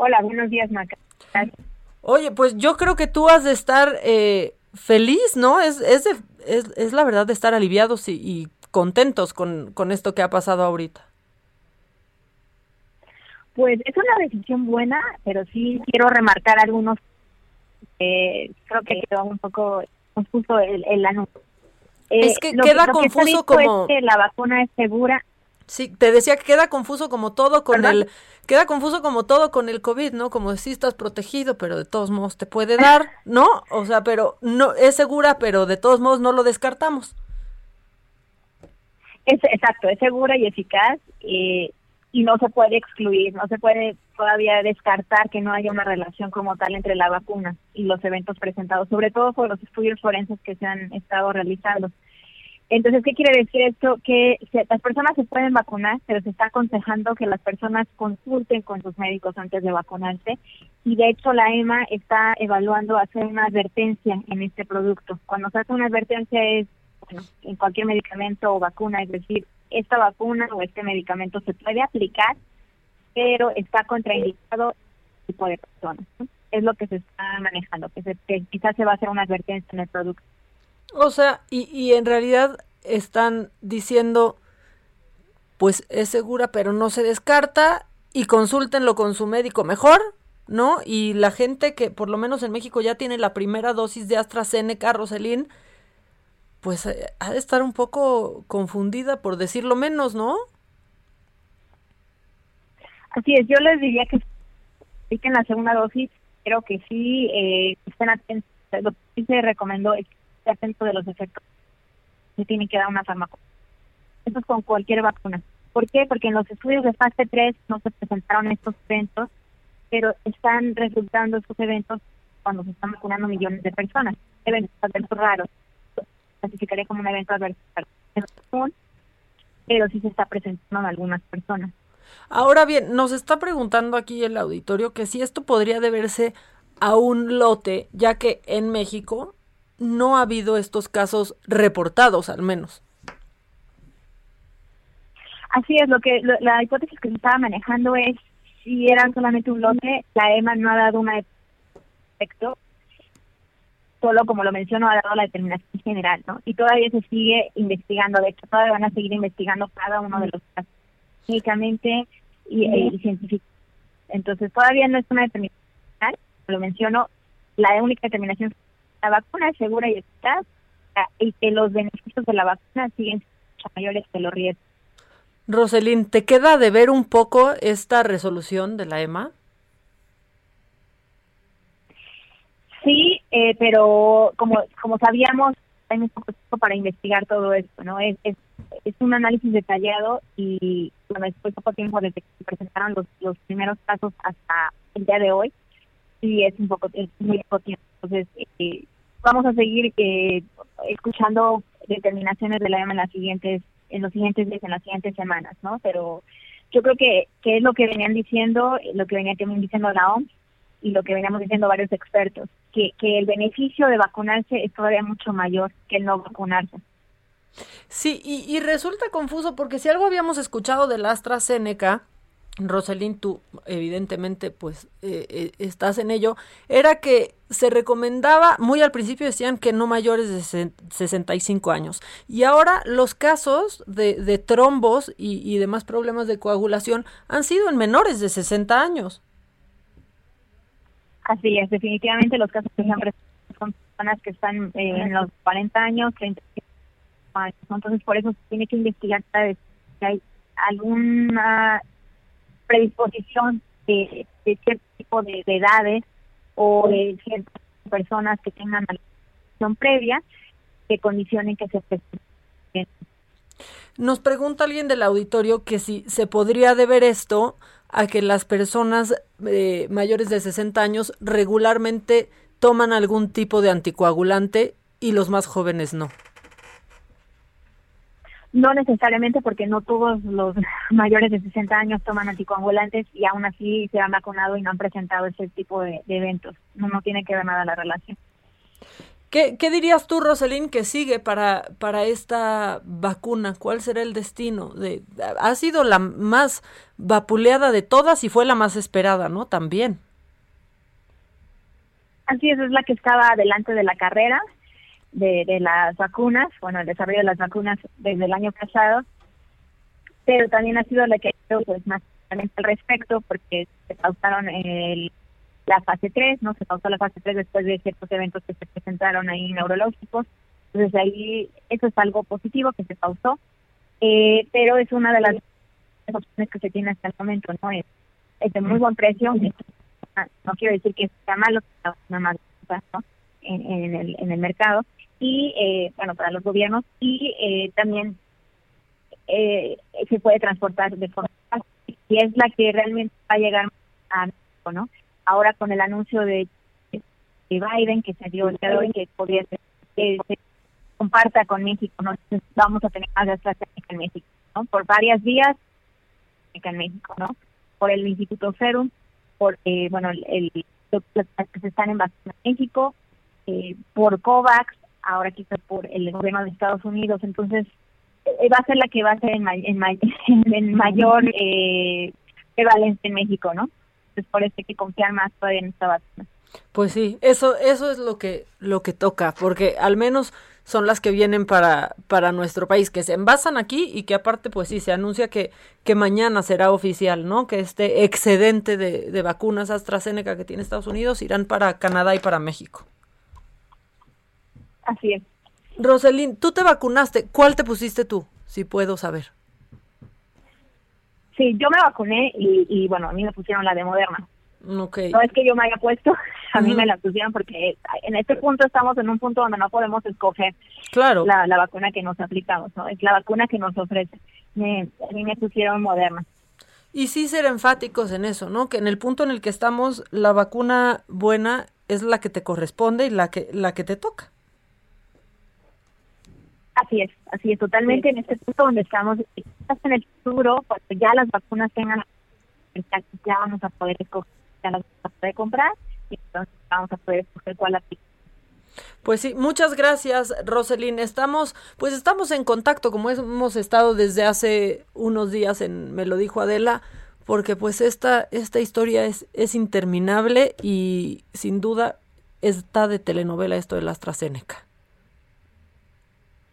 Hola, buenos días, Maca. Oye, pues yo creo que tú has de estar eh, feliz, ¿no? Es, es, de, es, es, la verdad de estar aliviados y, y contentos con, con, esto que ha pasado ahorita. Pues es una decisión buena, pero sí quiero remarcar algunos. Eh, creo que quedó un poco confuso el, el anuncio. Eh, es que queda confuso que como. Es que la vacuna es segura. Sí, te decía que queda confuso como todo con el queda confuso como todo con el COVID, ¿no? Como si estás protegido, pero de todos modos te puede dar, ¿no? O sea, pero no es segura, pero de todos modos no lo descartamos. Es exacto, es segura y eficaz eh, y no se puede excluir, no se puede todavía descartar que no haya una relación como tal entre la vacuna y los eventos presentados, sobre todo por los estudios forenses que se han estado realizando. Entonces, ¿qué quiere decir esto? Que las personas se pueden vacunar, pero se está aconsejando que las personas consulten con sus médicos antes de vacunarse. Y de hecho, la EMA está evaluando hacer una advertencia en este producto. Cuando se hace una advertencia es, bueno, en cualquier medicamento o vacuna, es decir, esta vacuna o este medicamento se puede aplicar, pero está contraindicado tipo de personas. Es lo que se está manejando, que, se, que quizás se va a hacer una advertencia en el producto. O sea, y, y en realidad están diciendo, pues es segura, pero no se descarta y consúltenlo con su médico mejor, ¿no? Y la gente que por lo menos en México ya tiene la primera dosis de AstraZeneca, Roselín, pues eh, ha de estar un poco confundida, por decirlo menos, ¿no? Así es, yo les diría que en la segunda dosis, creo que sí eh, estén atentos. Lo que se recomendó atento de los efectos se tiene que dar una fármaco. Eso es con cualquier vacuna. ¿Por qué? Porque en los estudios de fase 3 no se presentaron estos eventos, pero están resultando estos eventos cuando se están vacunando millones de personas. Eventos adversos raros. Clasificaría como un evento adverso pero sí se está presentando en algunas personas. Ahora bien, nos está preguntando aquí el auditorio que si esto podría deberse a un lote, ya que en México no ha habido estos casos reportados, al menos. Así es, lo que la hipótesis que se estaba manejando es si era solamente un lote, la EMA no ha dado un efecto, solo como lo menciono, ha dado la determinación general, ¿no? Y todavía se sigue investigando, de hecho, todavía van a seguir investigando cada uno de los casos, técnicamente y, y científicamente. Entonces, todavía no es una determinación general, lo menciono, la única determinación la vacuna es segura y eficaz y que los beneficios de la vacuna siguen siendo mayores que los riesgos. Roselín, ¿te queda de ver un poco esta resolución de la EMA? Sí, eh, pero como como sabíamos, hay un poco tiempo para investigar todo esto, ¿no? Es, es, es un análisis detallado y bueno, después poco tiempo desde que se presentaron los, los primeros casos hasta el día de hoy, y es un poco, es muy poco tiempo. Entonces, eh, vamos a seguir eh, escuchando determinaciones de la EMA en las siguientes en los siguientes días, en las siguientes semanas, ¿no? Pero yo creo que, que es lo que venían diciendo, lo que venía diciendo la OMS y lo que veníamos diciendo varios expertos, que, que el beneficio de vacunarse es todavía mucho mayor que el no vacunarse. Sí, y, y resulta confuso porque si algo habíamos escuchado del AstraZeneca, Roselín, tú evidentemente pues eh, eh, estás en ello, era que se recomendaba, muy al principio decían que no mayores de 65 años. Y ahora los casos de, de trombos y, demás problemas de coagulación han sido en menores de 60 años. Así es, definitivamente los casos que son personas que están eh, en los 40 años, 30 años. Entonces por eso se tiene que investigar si hay alguna predisposición de, cierto tipo de, de, edades o de ciertas personas que tengan alguna previa que condicionen que se presenten. Nos pregunta alguien del auditorio que si se podría deber esto a que las personas eh, mayores de 60 años regularmente toman algún tipo de anticoagulante y los más jóvenes no. No necesariamente porque no todos los mayores de 60 años toman anticoagulantes y aún así se han vacunado y no han presentado ese tipo de, de eventos. No, no tiene que ver nada la relación. ¿Qué, ¿Qué, dirías tú, Roselín, que sigue para, para esta vacuna? ¿Cuál será el destino? De, ha sido la más vapuleada de todas y fue la más esperada, ¿no? También. Así es, es la que estaba delante de la carrera de, de las vacunas, bueno, el desarrollo de las vacunas desde el año pasado, pero también ha sido la que ha hecho pues, más al respecto porque se pausaron el, la fase 3, ¿no? Se pausó la fase 3 después de ciertos eventos que se presentaron ahí neurológicos. Entonces ahí eso es algo positivo que se pausó, eh, pero es una de las opciones que se tienen hasta el momento, ¿no? Es, es de muy buen precio, no quiero decir que sea malo, nada más ¿no? en, el, en el mercado, y eh, bueno, para los gobiernos, y eh, también eh, se puede transportar de forma y es la que realmente va a llegar a México, ¿no? Ahora con el anuncio de, de Biden que se dio el día de hoy, que podría ser que se comparta con México, ¿no? Vamos a tener más AstraZeneca en México, ¿no? Por varias vías en México, ¿no? Por el Instituto Serum, por, eh, bueno, el, el que se están en México, eh, por COVAX, ahora quizás por el gobierno de Estados Unidos. Entonces, eh, va a ser la que va a ser en, en, [laughs] en mayor eh, prevalencia en México, ¿no? Entonces, por eso hay que confiar más todavía en esta vacuna. Pues sí, eso, eso es lo que, lo que toca, porque al menos son las que vienen para, para nuestro país, que se envasan aquí y que aparte, pues sí, se anuncia que, que mañana será oficial, ¿no? Que este excedente de, de vacunas AstraZeneca que tiene Estados Unidos irán para Canadá y para México. Así es. Roselín, tú te vacunaste. ¿Cuál te pusiste tú? Si puedo saber. Sí, yo me vacuné y, y bueno, a mí me pusieron la de Moderna. Okay. No es que yo me haya puesto, [laughs] a mí me la pusieron porque en este punto estamos en un punto donde no podemos escoger claro. la, la vacuna que nos aplicamos, ¿no? Es la vacuna que nos ofrece. Me, a mí me pusieron Moderna. Y sí ser enfáticos en eso, ¿no? Que en el punto en el que estamos, la vacuna buena es la que te corresponde y la que, la que te toca. Así es, así es, totalmente en este punto donde estamos, en el futuro, cuando ya las vacunas tengan, ya vamos a poder escoger, ya las vamos a poder comprar y entonces vamos a poder escoger cuál aplicar. Pues sí, muchas gracias, Roselyn. Estamos, pues estamos en contacto, como hemos estado desde hace unos días en Me lo dijo Adela, porque pues esta, esta historia es, es interminable y sin duda está de telenovela esto de la AstraZeneca.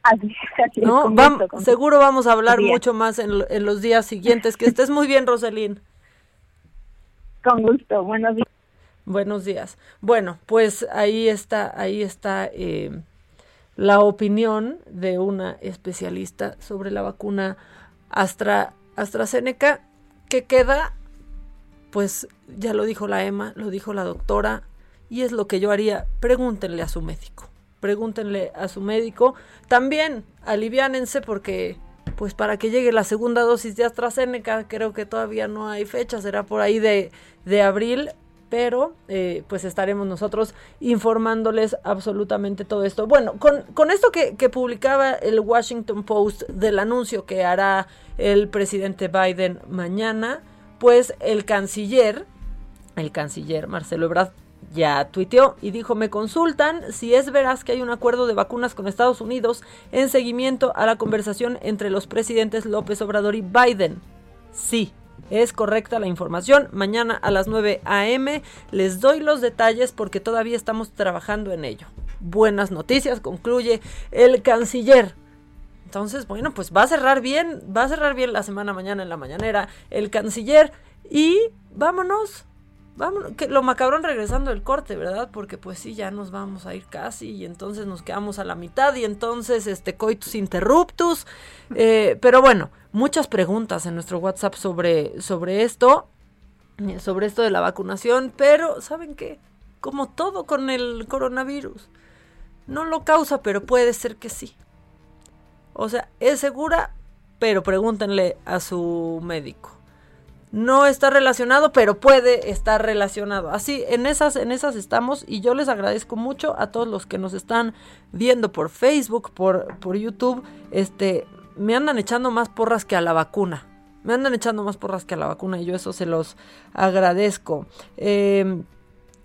Así, así ¿No? con Vam- gusto, con seguro vamos a hablar mucho más en, en los días siguientes. Que estés muy bien, Roselyn. Con gusto, buenos días. Buenos días. Bueno, pues ahí está, ahí está eh, la opinión de una especialista sobre la vacuna Astra, AstraZeneca, que queda, pues ya lo dijo la EMA, lo dijo la doctora, y es lo que yo haría. Pregúntenle a su médico. Pregúntenle a su médico. También aliviánense porque pues para que llegue la segunda dosis de AstraZeneca, creo que todavía no hay fecha, será por ahí de, de abril, pero eh, pues estaremos nosotros informándoles absolutamente todo esto. Bueno, con, con esto que, que publicaba el Washington Post del anuncio que hará el presidente Biden mañana, pues el canciller, el canciller Marcelo Ebrard ya tuiteó y dijo, me consultan si es veraz que hay un acuerdo de vacunas con Estados Unidos en seguimiento a la conversación entre los presidentes López Obrador y Biden. Sí, es correcta la información. Mañana a las 9 a.m. les doy los detalles porque todavía estamos trabajando en ello. Buenas noticias, concluye el canciller. Entonces, bueno, pues va a cerrar bien, va a cerrar bien la semana mañana en la mañanera el canciller y vámonos Vámonos, que lo macabrón regresando del corte, ¿verdad? Porque pues sí, ya nos vamos a ir casi y entonces nos quedamos a la mitad y entonces este coitus interruptus. [laughs] Eh, pero bueno, muchas preguntas en nuestro WhatsApp sobre, sobre esto, eh, sobre esto de la vacunación, pero ¿saben qué? Como todo con el coronavirus, no lo causa, pero puede ser que sí. O sea, es segura, pero pregúntenle a su médico no está relacionado, pero puede estar relacionado. Así, en esas, en esas estamos y yo les agradezco mucho a todos los que nos están viendo por Facebook, por, por YouTube. Este, me andan echando más porras que a la vacuna. Me andan echando más porras que a la vacuna y yo eso se los agradezco. Eh,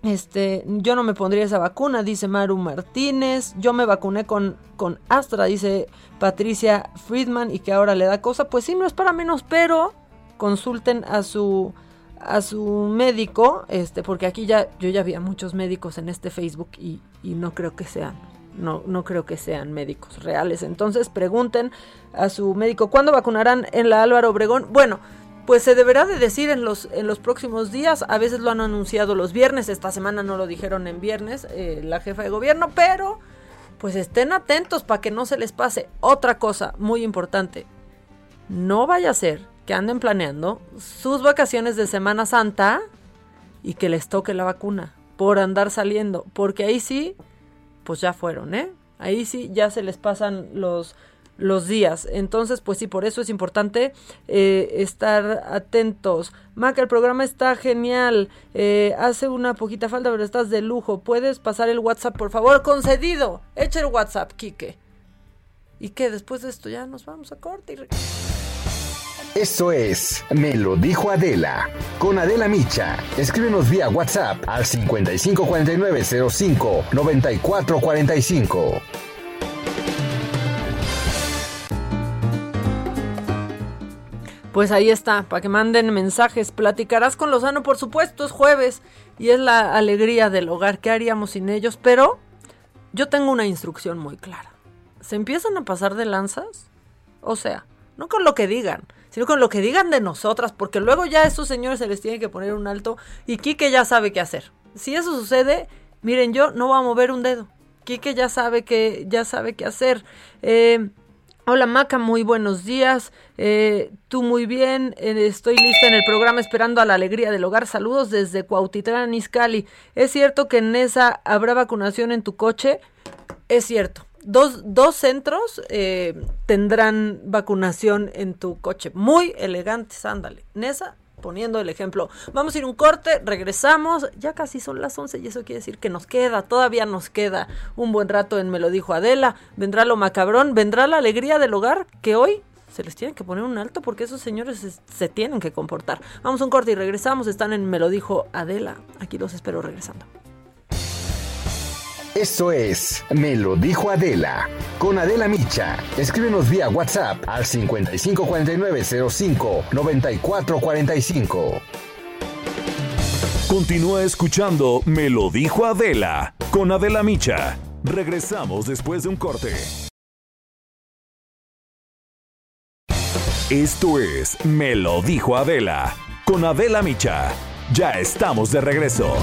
este, yo no me pondría esa vacuna, dice Maru Martínez. Yo me vacuné con, con Astra, dice Patricia Friedman, y que ahora le da cosa. Pues sí, no es para menos, pero consulten a su a su médico, este, porque aquí ya yo ya había muchos médicos en este Facebook y, y no creo que sean, no, no creo que sean médicos reales. Entonces pregunten a su médico cuándo vacunarán en la Álvaro Obregón. Bueno, pues se deberá de decir en los, en los próximos días. A veces lo han anunciado los viernes. Esta semana no lo dijeron en viernes eh, la jefa de gobierno, pero pues estén atentos para que no se les pase. Otra cosa muy importante. No vaya a ser que anden planeando sus vacaciones de Semana Santa y que les toque la vacuna por andar saliendo, porque ahí sí, pues ya fueron, ¿eh? Ahí sí ya se les pasan los los días. Entonces, pues sí, por eso es importante eh, estar atentos. Maca, el programa está genial. Eh, hace una poquita falta, pero estás de lujo. ¿Puedes pasar el WhatsApp, por favor? Concedido. Echa el WhatsApp, Quique. ¿Y qué? Después de esto ya nos vamos a corte y... Eso es Me lo dijo Adela. Con Adela Micha. Escríbenos vía WhatsApp al 554905 9445. Pues ahí está, para que manden mensajes. Platicarás con Lozano, por supuesto, es jueves y es la alegría del hogar. ¿Qué haríamos sin ellos? Pero yo tengo una instrucción muy clara. ¿Se empiezan a pasar de lanzas? O sea, no con lo que digan, sino con lo que digan de nosotras, porque luego ya a estos señores se les tiene que poner un alto y Quique ya sabe qué hacer. Si eso sucede, miren, yo no voy a mover un dedo. Quique ya sabe que ya sabe qué hacer. Eh, Hola Maca, muy buenos días. Eh, tú muy bien. Eh, estoy lista en el programa esperando a la alegría del hogar. Saludos desde Cuautitlán, Izcalli. ¿Es cierto que en esa habrá vacunación en tu coche? Es cierto. Dos, dos centros eh, tendrán vacunación en tu coche. Muy elegantes, ándale. Nesa poniendo el ejemplo. Vamos a ir un corte, regresamos, ya casi son las 11 y eso quiere decir que nos queda, todavía nos queda un buen rato en Me lo dijo Adela, vendrá lo macabrón, vendrá la alegría del hogar que hoy se les tiene que poner un alto porque esos señores se, se tienen que comportar. Vamos a un corte y regresamos, están en Me lo dijo Adela, aquí los espero regresando. Eso es Me lo dijo Adela. Con Adela Micha. Escríbenos vía WhatsApp al 554905 9445. Continúa escuchando Me lo dijo Adela. Con Adela Micha. Regresamos después de un corte. Esto es Me lo dijo Adela. Con Adela Micha. Ya estamos de regreso.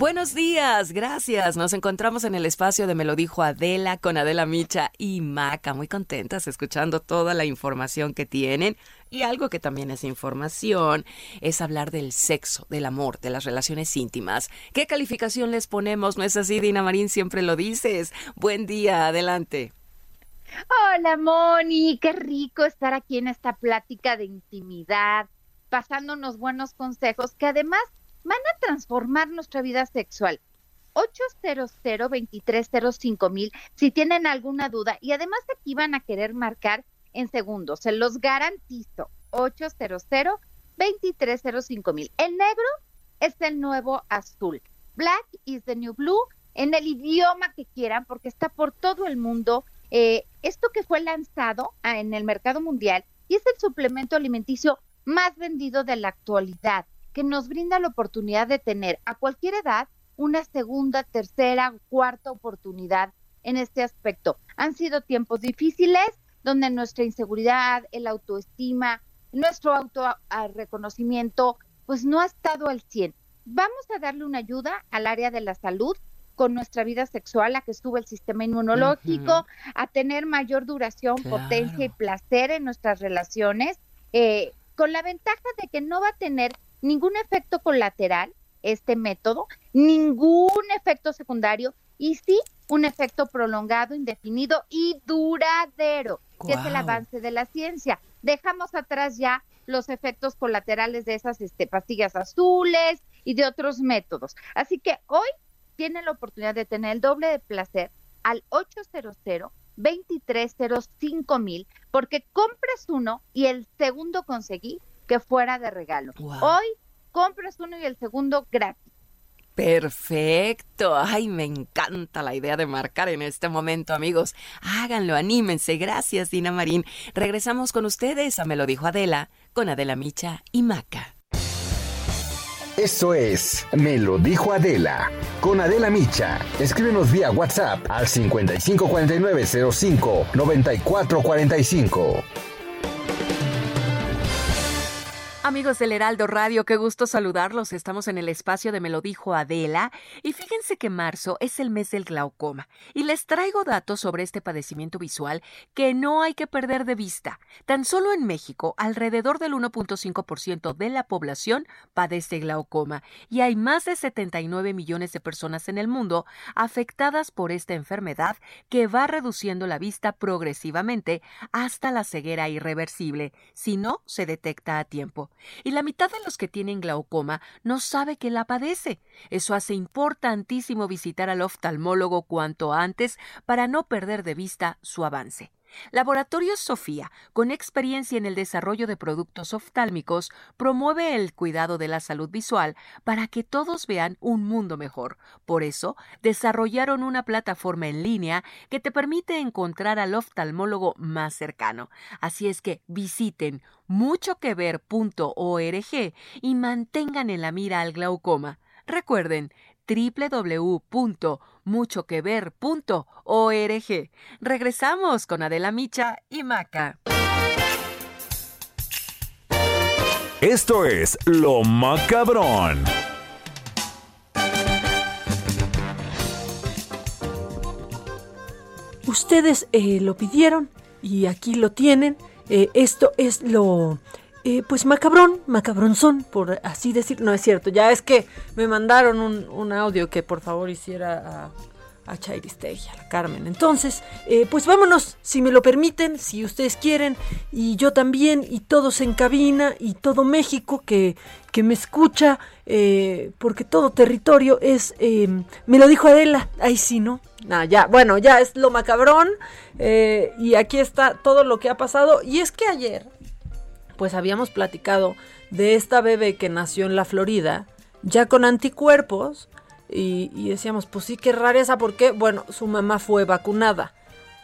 Buenos días, gracias. Nos encontramos en el espacio de Me lo dijo Adela con Adela Micha y Maca, muy contentas escuchando toda la información que tienen. Y algo que también es información es hablar del sexo, del amor, de las relaciones íntimas. ¿Qué calificación les ponemos? ¿No es así, Dina Marín? Siempre lo dices. Buen día, adelante. Hola, Moni. Qué rico estar aquí en esta plática de intimidad, pasándonos buenos consejos que además van a transformar nuestra vida sexual. 800 mil si tienen alguna duda y además aquí van a querer marcar en segundos, se los garantizo. 800 mil. El negro es el nuevo azul. Black is the new blue en el idioma que quieran porque está por todo el mundo. Eh, esto que fue lanzado ah, en el mercado mundial y es el suplemento alimenticio más vendido de la actualidad que nos brinda la oportunidad de tener a cualquier edad una segunda, tercera, cuarta oportunidad en este aspecto. Han sido tiempos difíciles donde nuestra inseguridad, el autoestima, nuestro auto-reconocimiento, pues no ha estado al 100. Vamos a darle una ayuda al área de la salud con nuestra vida sexual, a que sube el sistema inmunológico, a tener mayor duración, potencia y placer en nuestras relaciones, eh, con la ventaja de que no va a tener ningún efecto colateral este método, ningún efecto secundario y sí un efecto prolongado, indefinido y duradero, que es el avance de la ciencia. Dejamos atrás ya los efectos colaterales de esas este, pastillas azules y de otros métodos. Así que hoy tienen la oportunidad de tener el doble de placer al 800 2305 mil, porque compres uno y el segundo conseguí que fuera de regalo. Hoy compras uno y el segundo gratis. Perfecto. Ay, me encanta la idea de marcar en este momento, amigos. Háganlo, anímense. Gracias, Dina Marín. Regresamos con ustedes a Me lo dijo Adela, con Adela Micha y Maca. Eso es Me lo dijo Adela. Con Adela Micha. Escríbenos vía WhatsApp al 5549059445. Amigos del Heraldo Radio, qué gusto saludarlos. Estamos en el espacio de Me lo dijo Adela. Y fíjense que marzo es el mes del glaucoma. Y les traigo datos sobre este padecimiento visual que no hay que perder de vista. Tan solo en México, alrededor del 1.5% de la población padece glaucoma. Y hay más de 79 millones de personas en el mundo afectadas por esta enfermedad que va reduciendo la vista progresivamente hasta la ceguera irreversible. Si no se detecta a tiempo y la mitad de los que tienen glaucoma no sabe que la padece. Eso hace importantísimo visitar al oftalmólogo cuanto antes para no perder de vista su avance. Laboratorio Sofía, con experiencia en el desarrollo de productos oftálmicos, promueve el cuidado de la salud visual para que todos vean un mundo mejor. Por eso, desarrollaron una plataforma en línea que te permite encontrar al oftalmólogo más cercano. Así es que visiten muchoquever.org y mantengan en la mira al glaucoma. Recuerden, www.muchoquever.org. Regresamos con Adela Micha y Maca. Esto es Lo Macabrón. Ustedes eh, lo pidieron y aquí lo tienen. Eh, esto es lo eh, pues macabrón, macabronzón, por así decir. No es cierto, ya es que me mandaron un, audio que por favor hiciera a, a Chairistegui, a la Carmen. Entonces, eh, pues vámonos, si me lo permiten, si ustedes quieren, y yo también, y todos en cabina, y todo México que, que me escucha, eh, porque todo territorio es, me lo dijo Adela, ahí sí, ¿no? Nah, ya, bueno, ya es lo macabrón, y aquí está todo lo que ha pasado, y es que ayer, pues habíamos platicado de esta bebé que nació en la Florida, ya con anticuerpos, y, decíamos, pues sí, qué rareza, porque, bueno, su mamá fue vacunada.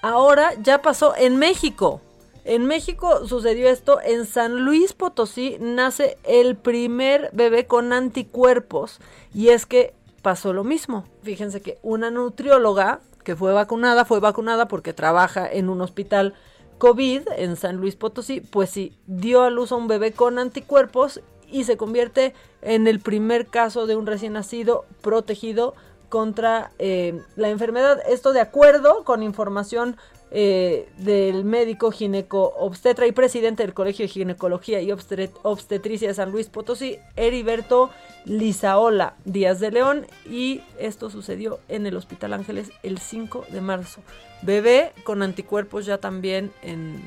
Ahora ya pasó en México. En México sucedió esto, en San Luis Potosí nace el primer bebé con anticuerpos, y es que pasó lo mismo. Fíjense que una nutrióloga que fue vacunada, fue vacunada porque trabaja en un hospital COVID en San Luis Potosí, pues sí, dio a luz a un bebé con anticuerpos y se convierte en el primer caso de un recién nacido protegido contra eh, la enfermedad. Esto de acuerdo con información eh, del médico gineco obstetra y presidente del Colegio de Ginecología y Obstetricia de San Luis Potosí, Heriberto Lizaola Díaz de León, y esto sucedió en el Hospital Ángeles el 5 de marzo. Bebé con anticuerpos ya también en,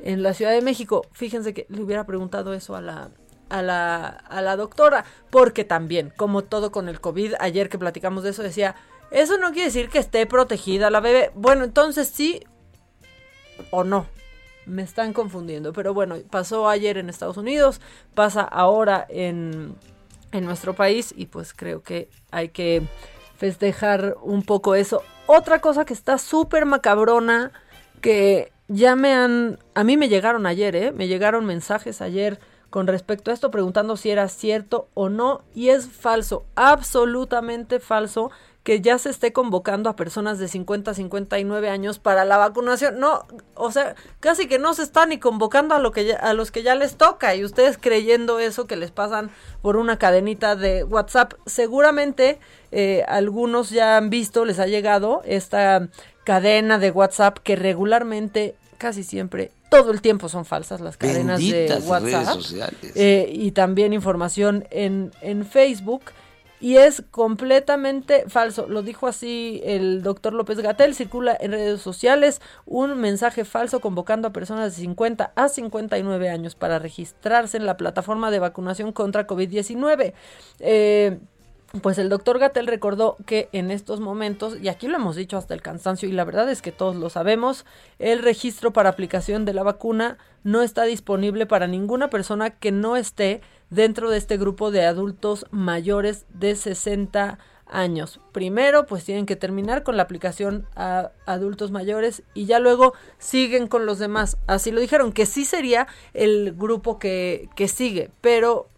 en la Ciudad de México. Fíjense que le hubiera preguntado eso a la, a la, a la doctora, porque también, como todo con el COVID, ayer que platicamos de eso, decía, eso no quiere decir que esté protegida la bebé. Bueno, entonces sí, o no. Me están confundiendo. Pero bueno, pasó ayer en Estados Unidos, pasa ahora en, en nuestro país y pues creo que hay que festejar un poco eso. Otra cosa que está súper macabrona, que ya me han, a mí me llegaron ayer, ¿eh? Me llegaron mensajes ayer con respecto a esto preguntando si era cierto o no y es falso, absolutamente falso que ya se esté convocando a personas de 50 a 59 años para la vacunación. No, o sea, casi que no se está ni convocando a, lo que a los que ya les toca y ustedes creyendo eso que les pasan por una cadenita de WhatsApp. Seguramente eh, algunos ya han visto, les ha llegado esta cadena de WhatsApp que regularmente, casi siempre, todo el tiempo son falsas las cadenas de WhatsApp. Eh, y también información en, en Facebook y es completamente falso. Lo dijo así el doctor López Gatel. Circula en redes sociales un mensaje falso convocando a personas de 50 a 59 años para registrarse en la plataforma de vacunación contra COVID-19. Eh, pues el doctor Gatel recordó que en estos momentos, y aquí lo hemos dicho hasta el cansancio, y la verdad es que todos lo sabemos, el registro para aplicación de la vacuna no está disponible para ninguna persona que no esté dentro de este grupo de adultos mayores de 60 años. Primero, pues tienen que terminar con la aplicación a adultos mayores y ya luego siguen con los demás. Así lo dijeron, que sí sería el grupo que, que sigue, pero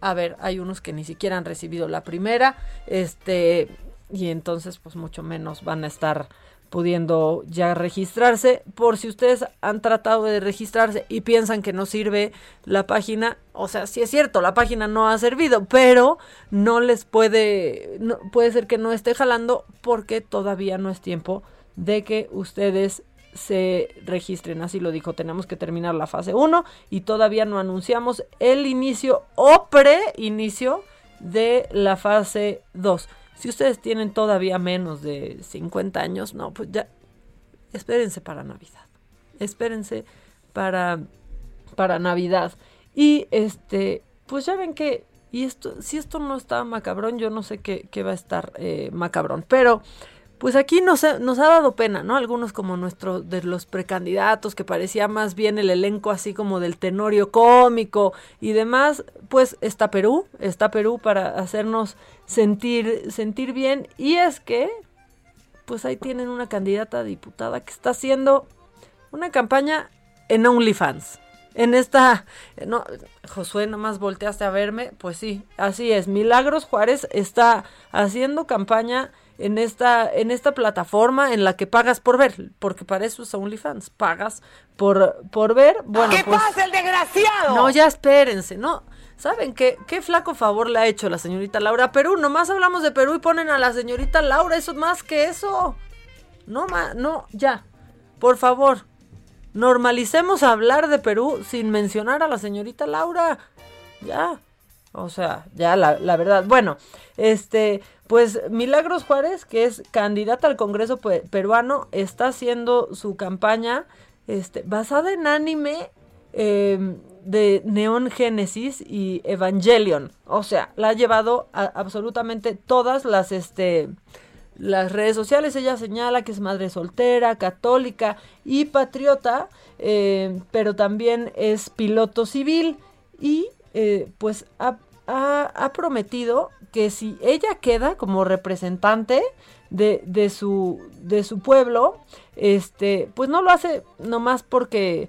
a ver, hay unos que ni siquiera han recibido la primera, este, y entonces pues mucho menos van a estar pudiendo ya registrarse. Por si ustedes han tratado de registrarse y piensan que no sirve la página, o sea, sí es cierto, la página no ha servido, pero no les puede, puede ser que no esté jalando porque todavía no es tiempo de que ustedes se registren. Así lo dijo, tenemos que terminar la fase 1 y todavía no anunciamos el inicio o pre-inicio de la fase 2. Si ustedes tienen todavía menos de 50 años, no, pues ya espérense para Navidad. Espérense para para Navidad. Y este, pues ya ven que y esto si esto no está macabrón, yo no sé qué, qué va a estar eh, macabrón, pero pues aquí nos ha, dado pena, ¿no? Algunos como nuestro de los precandidatos, que parecía más bien el elenco así como del tenorio cómico y demás, pues está Perú, está Perú para hacernos sentir, sentir bien. Y es que, pues ahí tienen una candidata diputada que está haciendo una campaña en OnlyFans. En esta, no, Josué, nomás volteaste a verme, pues sí, así es. Milagros Juárez está haciendo campaña en esta, en esta plataforma en la que pagas por ver, porque para eso es OnlyFans, pagas por, por ver. Bueno, ¿Qué pues, pasa el desgraciado? No, ya espérense, ¿no? ¿Saben qué, qué flaco favor le ha hecho la señorita Laura a Perú? Nomás hablamos de Perú y ponen a la señorita Laura, eso es más que eso. No, ma, no, ya. Por favor, normalicemos hablar de Perú sin mencionar a la señorita Laura. Ya. O sea, ya la, verdad. Bueno, este, pues Milagros Juárez, que es candidata al Congreso pe- peruano, está haciendo su campaña este, basada en anime eh, de Neon Genesis y Evangelion. O sea, la ha llevado absolutamente todas las, este, las redes sociales. Ella señala que es madre soltera, católica y patriota, eh, pero también es piloto civil y eh, pues ha, ha- prometido que si ella queda como representante de, de su, de su pueblo, este, pues no lo hace nomás porque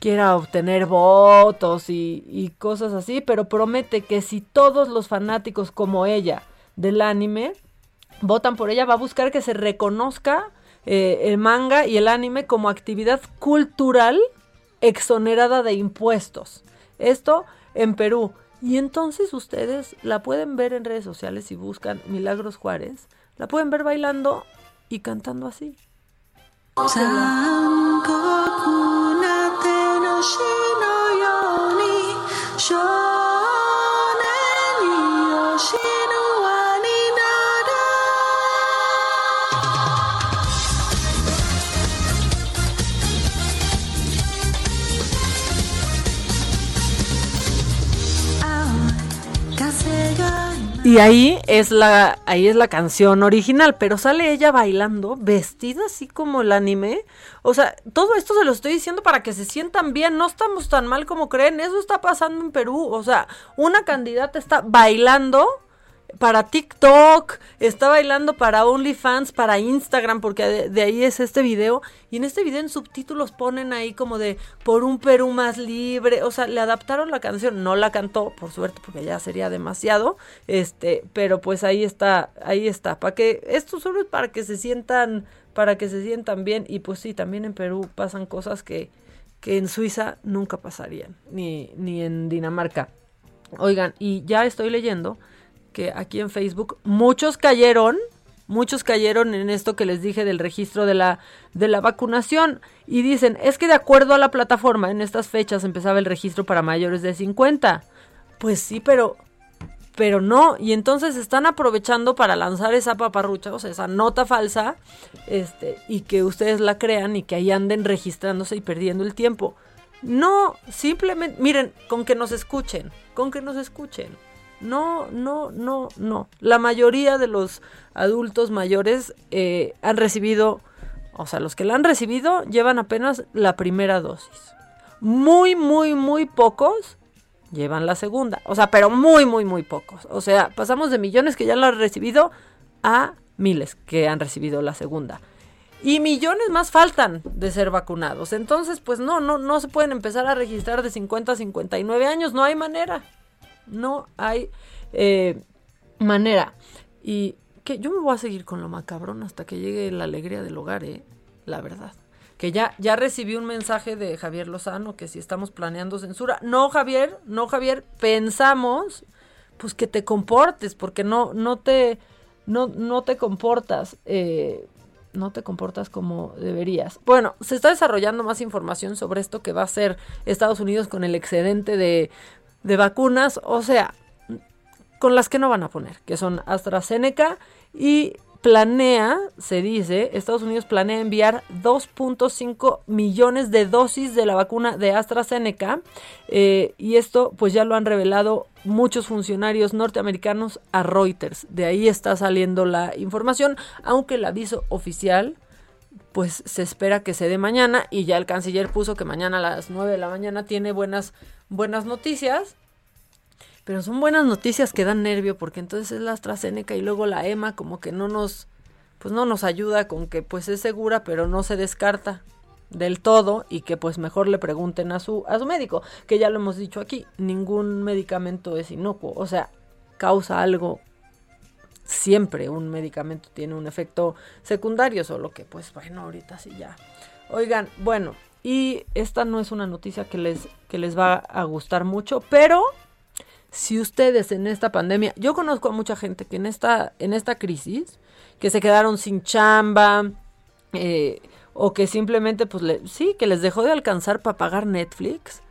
quiera obtener votos y, y cosas así, pero promete que si todos los fanáticos como ella del anime votan por ella, va a buscar que se reconozca eh, el manga y el anime como actividad cultural exonerada de impuestos. Esto en Perú. Y entonces ustedes la pueden ver en redes sociales si buscan Milagros Juárez. La pueden ver bailando y cantando así. Y ahí es la ahí es la canción original, pero sale ella bailando vestida así como el anime. O sea, todo esto se lo estoy diciendo para que se sientan bien, no estamos tan mal como creen, eso está pasando en Perú, o sea, una candidata está bailando para TikTok, está bailando para OnlyFans, para Instagram, porque de, ahí es este video. Y en este video en subtítulos ponen ahí como de por un Perú más libre. O sea, le adaptaron la canción. No la cantó, por suerte, porque ya sería demasiado. Este, pero pues ahí está, ahí está. Para que, esto solo es para que se sientan, para que se sientan bien. Y pues sí, también en Perú pasan cosas que, que en Suiza nunca pasarían. Ni, ni en Dinamarca. Oigan, y ya estoy leyendo que aquí en Facebook muchos cayeron, muchos cayeron en esto que les dije del registro de la, de la vacunación y dicen, es que de acuerdo a la plataforma, en estas fechas empezaba el registro para mayores de 50. Pues sí, pero pero no, y entonces están aprovechando para lanzar esa paparrucha, o sea, esa nota falsa, este, y que ustedes la crean y que ahí anden registrándose y perdiendo el tiempo. No, simplemente, miren, con que nos escuchen, con que nos escuchen. No, no, no, no. La mayoría de los adultos mayores eh, han recibido, o sea, los que la han recibido llevan apenas la primera dosis. Muy, muy, muy pocos llevan la segunda. O sea, pero muy, muy, muy pocos. O sea, pasamos de millones que ya la han recibido a miles que han recibido la segunda. Y millones más faltan de ser vacunados. Entonces, pues no, no, no se pueden empezar a registrar de 50 a 59 años. No hay manera. No hay eh, manera. Y que yo me voy a seguir con lo macabrón hasta que llegue la alegría del hogar, ¿eh? La verdad. Que ya, ya recibí un mensaje de Javier Lozano que si estamos planeando censura. No, Javier, no, Javier, pensamos pues que te comportes, porque no, no te, no, no te comportas. Eh, no te comportas como deberías. Bueno, se está desarrollando más información sobre esto que va a hacer Estados Unidos con el excedente de, de vacunas, o sea, con las que no van a poner, que son AstraZeneca y planea, se dice, Estados Unidos planea enviar 2.5 millones de dosis de la vacuna de AstraZeneca eh, y esto pues ya lo han revelado muchos funcionarios norteamericanos a Reuters. De ahí está saliendo la información, aunque el aviso oficial pues se espera que se dé mañana y ya el canciller puso que mañana a las 9 de la mañana tiene buenas, buenas noticias. Pero son buenas noticias que dan nervio porque entonces es la AstraZeneca y luego la EMA como que no nos pues no nos ayuda con que pues es segura, pero no se descarta del todo y que pues mejor le pregunten a su a su médico, que ya lo hemos dicho aquí, ningún medicamento es inocuo, o sea, causa algo siempre un medicamento tiene un efecto secundario, solo que pues bueno, ahorita sí ya. Oigan, bueno, y esta no es una noticia que les que les va a gustar mucho, pero si ustedes en esta pandemia, yo conozco a mucha gente que en esta, en esta crisis, que se quedaron sin chamba, eh, o que simplemente, pues sí, que les dejó de alcanzar para pagar Netflix.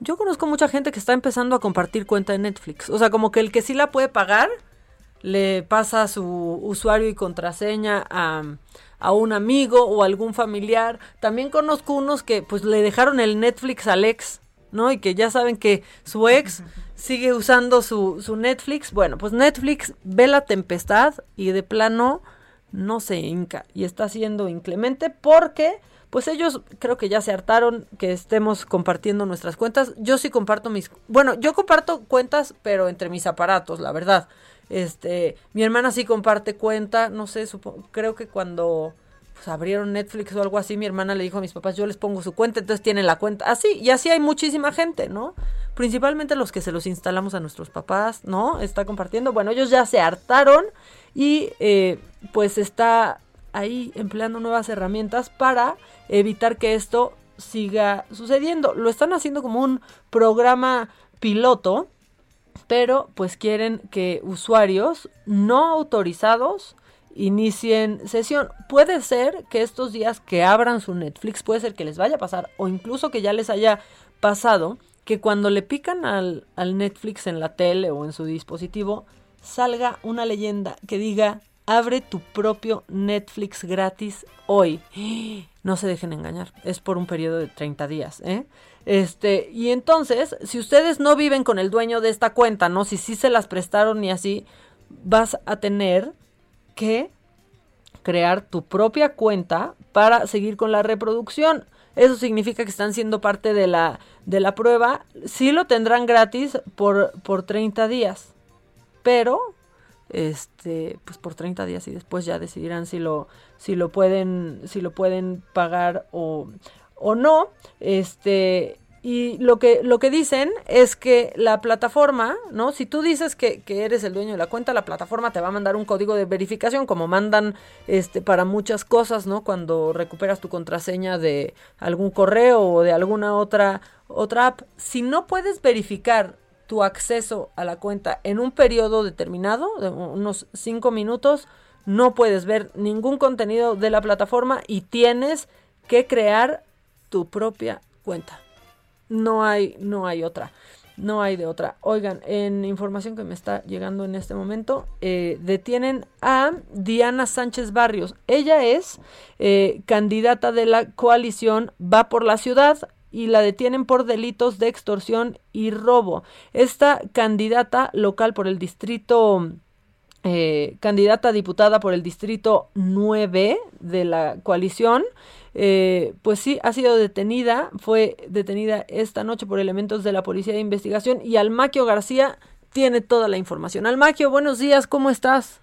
Yo conozco mucha gente que está empezando a compartir cuenta de Netflix. O sea, como que el que sí la puede pagar, le pasa su usuario y contraseña a, a un amigo o algún familiar. También conozco unos que pues le dejaron el Netflix al ex, ¿no? Y que ya saben que su ex [laughs] sigue usando su, su Netflix. Bueno, pues Netflix ve la tempestad y de plano no se hinca y está siendo inclemente porque pues ellos creo que ya se hartaron que estemos compartiendo nuestras cuentas. Yo sí comparto mis, bueno, yo comparto cuentas, pero entre mis aparatos, la verdad. Este, mi hermana sí comparte cuenta, no sé, creo que cuando pues abrieron Netflix o algo así, mi hermana le dijo a mis papás, yo les pongo su cuenta, entonces tienen la cuenta. Así, y así hay muchísima gente, ¿no? Principalmente los que se los instalamos a nuestros papás, ¿no? Está compartiendo. Bueno, ellos ya se hartaron y eh, pues está ahí empleando nuevas herramientas para evitar que esto siga sucediendo. Lo están haciendo como un programa piloto, pero pues quieren que usuarios no autorizados inicien sesión. Puede ser que estos días que abran su Netflix, puede ser que les vaya a pasar o incluso que ya les haya pasado que cuando le pican al, Netflix en la tele o en su dispositivo, salga una leyenda que diga abre tu propio Netflix gratis hoy. [gasps] No se dejen engañar, es por un periodo de 30 días, ¿eh? Este, y entonces, si ustedes no viven con el dueño de esta cuenta, ¿no? Si sí se las prestaron y así, vas a tener que crear tu propia cuenta para seguir con la reproducción. Eso significa que están siendo parte de la, de la prueba. Sí lo tendrán gratis por, por 30 días, pero este pues por 30 días y después ya decidirán si lo si lo pueden si lo pueden pagar o, o no este y lo que, lo que dicen es que la plataforma, ¿no? Si tú dices que, que, eres el dueño de la cuenta, la plataforma te va a mandar un código de verificación, como mandan este, para muchas cosas, ¿no? Cuando recuperas tu contraseña de algún correo o de alguna otra, otra app. Si no puedes verificar tu acceso a la cuenta en un periodo determinado, de unos cinco minutos, no puedes ver ningún contenido de la plataforma y tienes que crear tu propia cuenta. No hay, no hay otra. No hay de otra. Oigan, en información que me está llegando en este momento, eh, detienen a Diana Sánchez Barrios. Ella es eh, candidata de la coalición Va por la Ciudad y la detienen por delitos de extorsión y robo. Esta candidata local por el distrito, eh, candidata diputada por el distrito 9 de la coalición, eh, pues sí, ha sido detenida, fue detenida esta noche por elementos de la Policía de Investigación y Almaquio García tiene toda la información. Almaquio, buenos días, ¿cómo estás?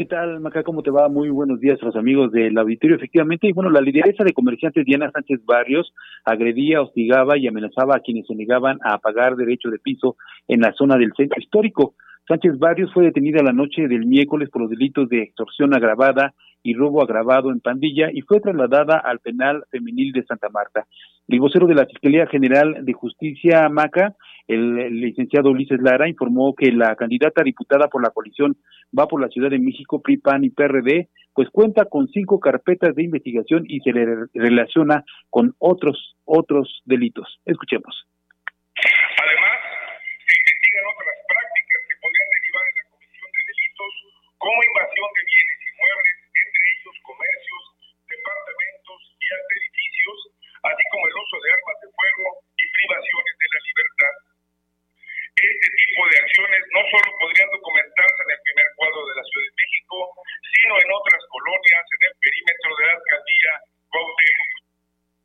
¿Qué tal, Maca? ¿Cómo te va? Muy buenos días a los amigos del auditorio. Efectivamente, y bueno, la lideresa de comerciantes Diana Sánchez Barrios agredía, hostigaba y amenazaba a quienes se negaban a pagar derecho de piso en la zona del centro histórico. Sánchez Barrios fue detenida la noche del miércoles por los delitos de extorsión agravada y robo agravado en pandilla y fue trasladada al penal femenil de Santa Marta. El vocero de la Fiscalía General de Justicia, Maca, el, licenciado Ulises Lara, informó que la candidata diputada por la coalición va por la Ciudad de México, PRI, PAN y PRD, pues cuenta con cinco carpetas de investigación y se le relaciona con otros, otros delitos. Escuchemos. Además, como invasión de bienes inmuebles, entre ellos comercios, departamentos y hasta edificios, así como el uso de armas de fuego y privaciones de la libertad. Este tipo de acciones no solo podrían documentarse en el primer cuadro de la Ciudad de México, sino en otras colonias en el perímetro de la alcaldía Cuauhtémoc.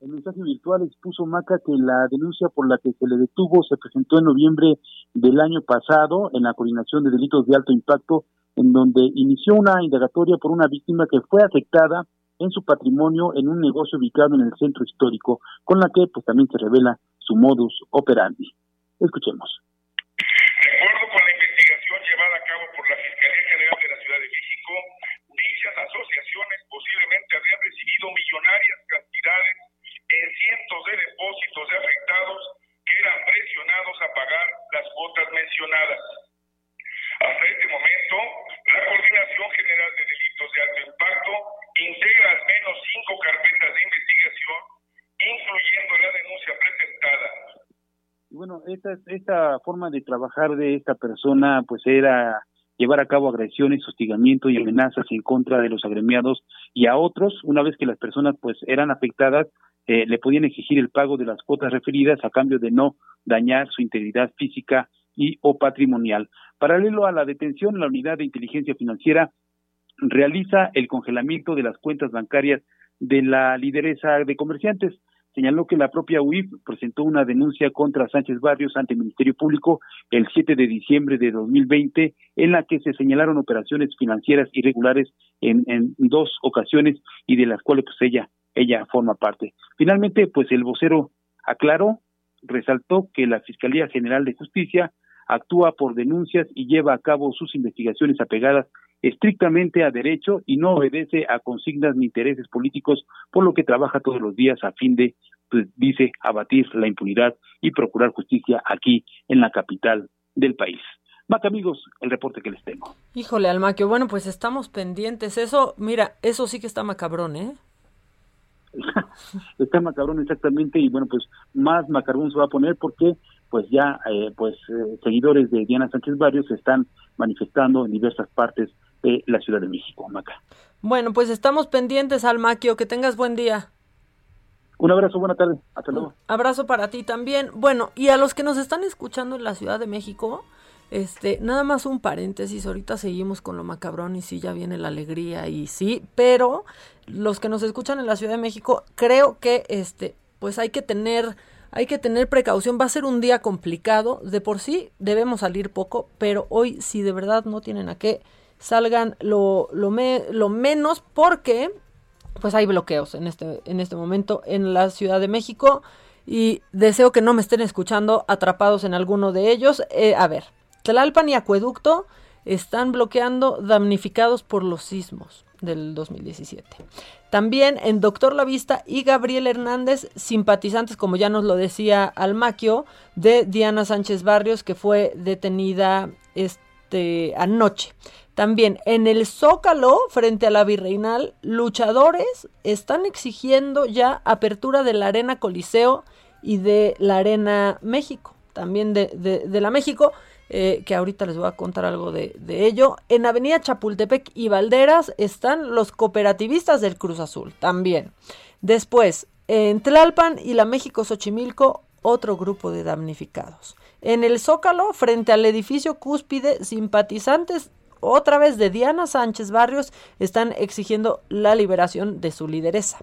El mensaje virtual expuso Maca que la denuncia por la que se le detuvo se presentó en noviembre del año pasado en la coordinación de delitos de alto impacto, en donde inició una indagatoria por una víctima que fue afectada en su patrimonio en un negocio ubicado en el centro histórico, con la que pues también se revela su modus operandi. Escuchemos. De acuerdo con la investigación llevada a cabo por la Fiscalía General de la Ciudad de México, dichas asociaciones posiblemente habían recibido millonarias cantidades en cientos de depósitos de afectados que eran presionados a pagar las cuotas mencionadas. Hasta este momento, la Coordinación General de Delitos de Alto Impacto integra al menos cinco carpetas de investigación, incluyendo la denuncia presentada. Bueno, esta, esta forma de trabajar de esta persona, pues era llevar a cabo agresiones, hostigamiento y amenazas en contra de los agremiados y a otros, una vez que las personas pues eran afectadas, eh, le podían exigir el pago de las cuotas referidas a cambio de no dañar su integridad física y o patrimonial. Paralelo a la detención, la unidad de inteligencia financiera realiza el congelamiento de las cuentas bancarias de la lideresa de comerciantes. Señaló que la propia UIF presentó una denuncia contra Sánchez Barrios ante el Ministerio Público el 7 de diciembre de 2020, en la que se señalaron operaciones financieras irregulares en, en dos ocasiones y de las cuales pues ella ella forma parte. Finalmente, pues el vocero aclaró, resaltó que la Fiscalía General de Justicia actúa por denuncias y lleva a cabo sus investigaciones apegadas estrictamente a derecho y no obedece a consignas ni intereses políticos, por lo que trabaja todos los días a fin de, pues, dice, abatir la impunidad y procurar justicia aquí en la capital del país. Mac, amigos, el reporte que les tengo. Híjole, Almaquio, bueno, pues estamos pendientes. Eso, mira, eso sí que está macabrón, ¿eh? [laughs] está macabrón exactamente y bueno, pues más macabrón se va a poner porque pues ya eh, pues eh, seguidores de Diana Sánchez Barrios se están manifestando en diversas partes de la Ciudad de México, Maca. Bueno, pues estamos pendientes, Almaquio, que tengas buen día. Un abrazo, buena tarde, hasta luego. Abrazo para ti también. Bueno, y a los que nos están escuchando en la Ciudad de México, este, nada más un paréntesis, ahorita seguimos con lo macabrón y sí, ya viene la alegría y sí, pero los que nos escuchan en la Ciudad de México, creo que este, pues hay que tener, hay que tener precaución, va a ser un día complicado, de por sí debemos salir poco, pero hoy si de verdad no tienen a qué, salgan lo, lo, menos porque pues hay bloqueos en este, en este momento en la Ciudad de México y deseo que no me estén escuchando atrapados en alguno de ellos. Eh, a ver, Tlalpan y Acueducto están bloqueando damnificados por los sismos del 2017. También en Doctor La Vista y Gabriel Hernández, simpatizantes, como ya nos lo decía Almaquio, de Diana Sánchez Barrios, que fue detenida este, anoche. También en el Zócalo, frente a la Virreinal, luchadores están exigiendo ya apertura de la Arena Coliseo y de la Arena México, también de, de la México. Eh, que ahorita les voy a contar algo de, de, ello. En Avenida Chapultepec y Valderas están los cooperativistas del Cruz Azul, también. Después, en Tlalpan y la México Xochimilco, otro grupo de damnificados. En el Zócalo, frente al edificio cúspide, simpatizantes otra vez de Diana Sánchez Barrios están exigiendo la liberación de su lideresa.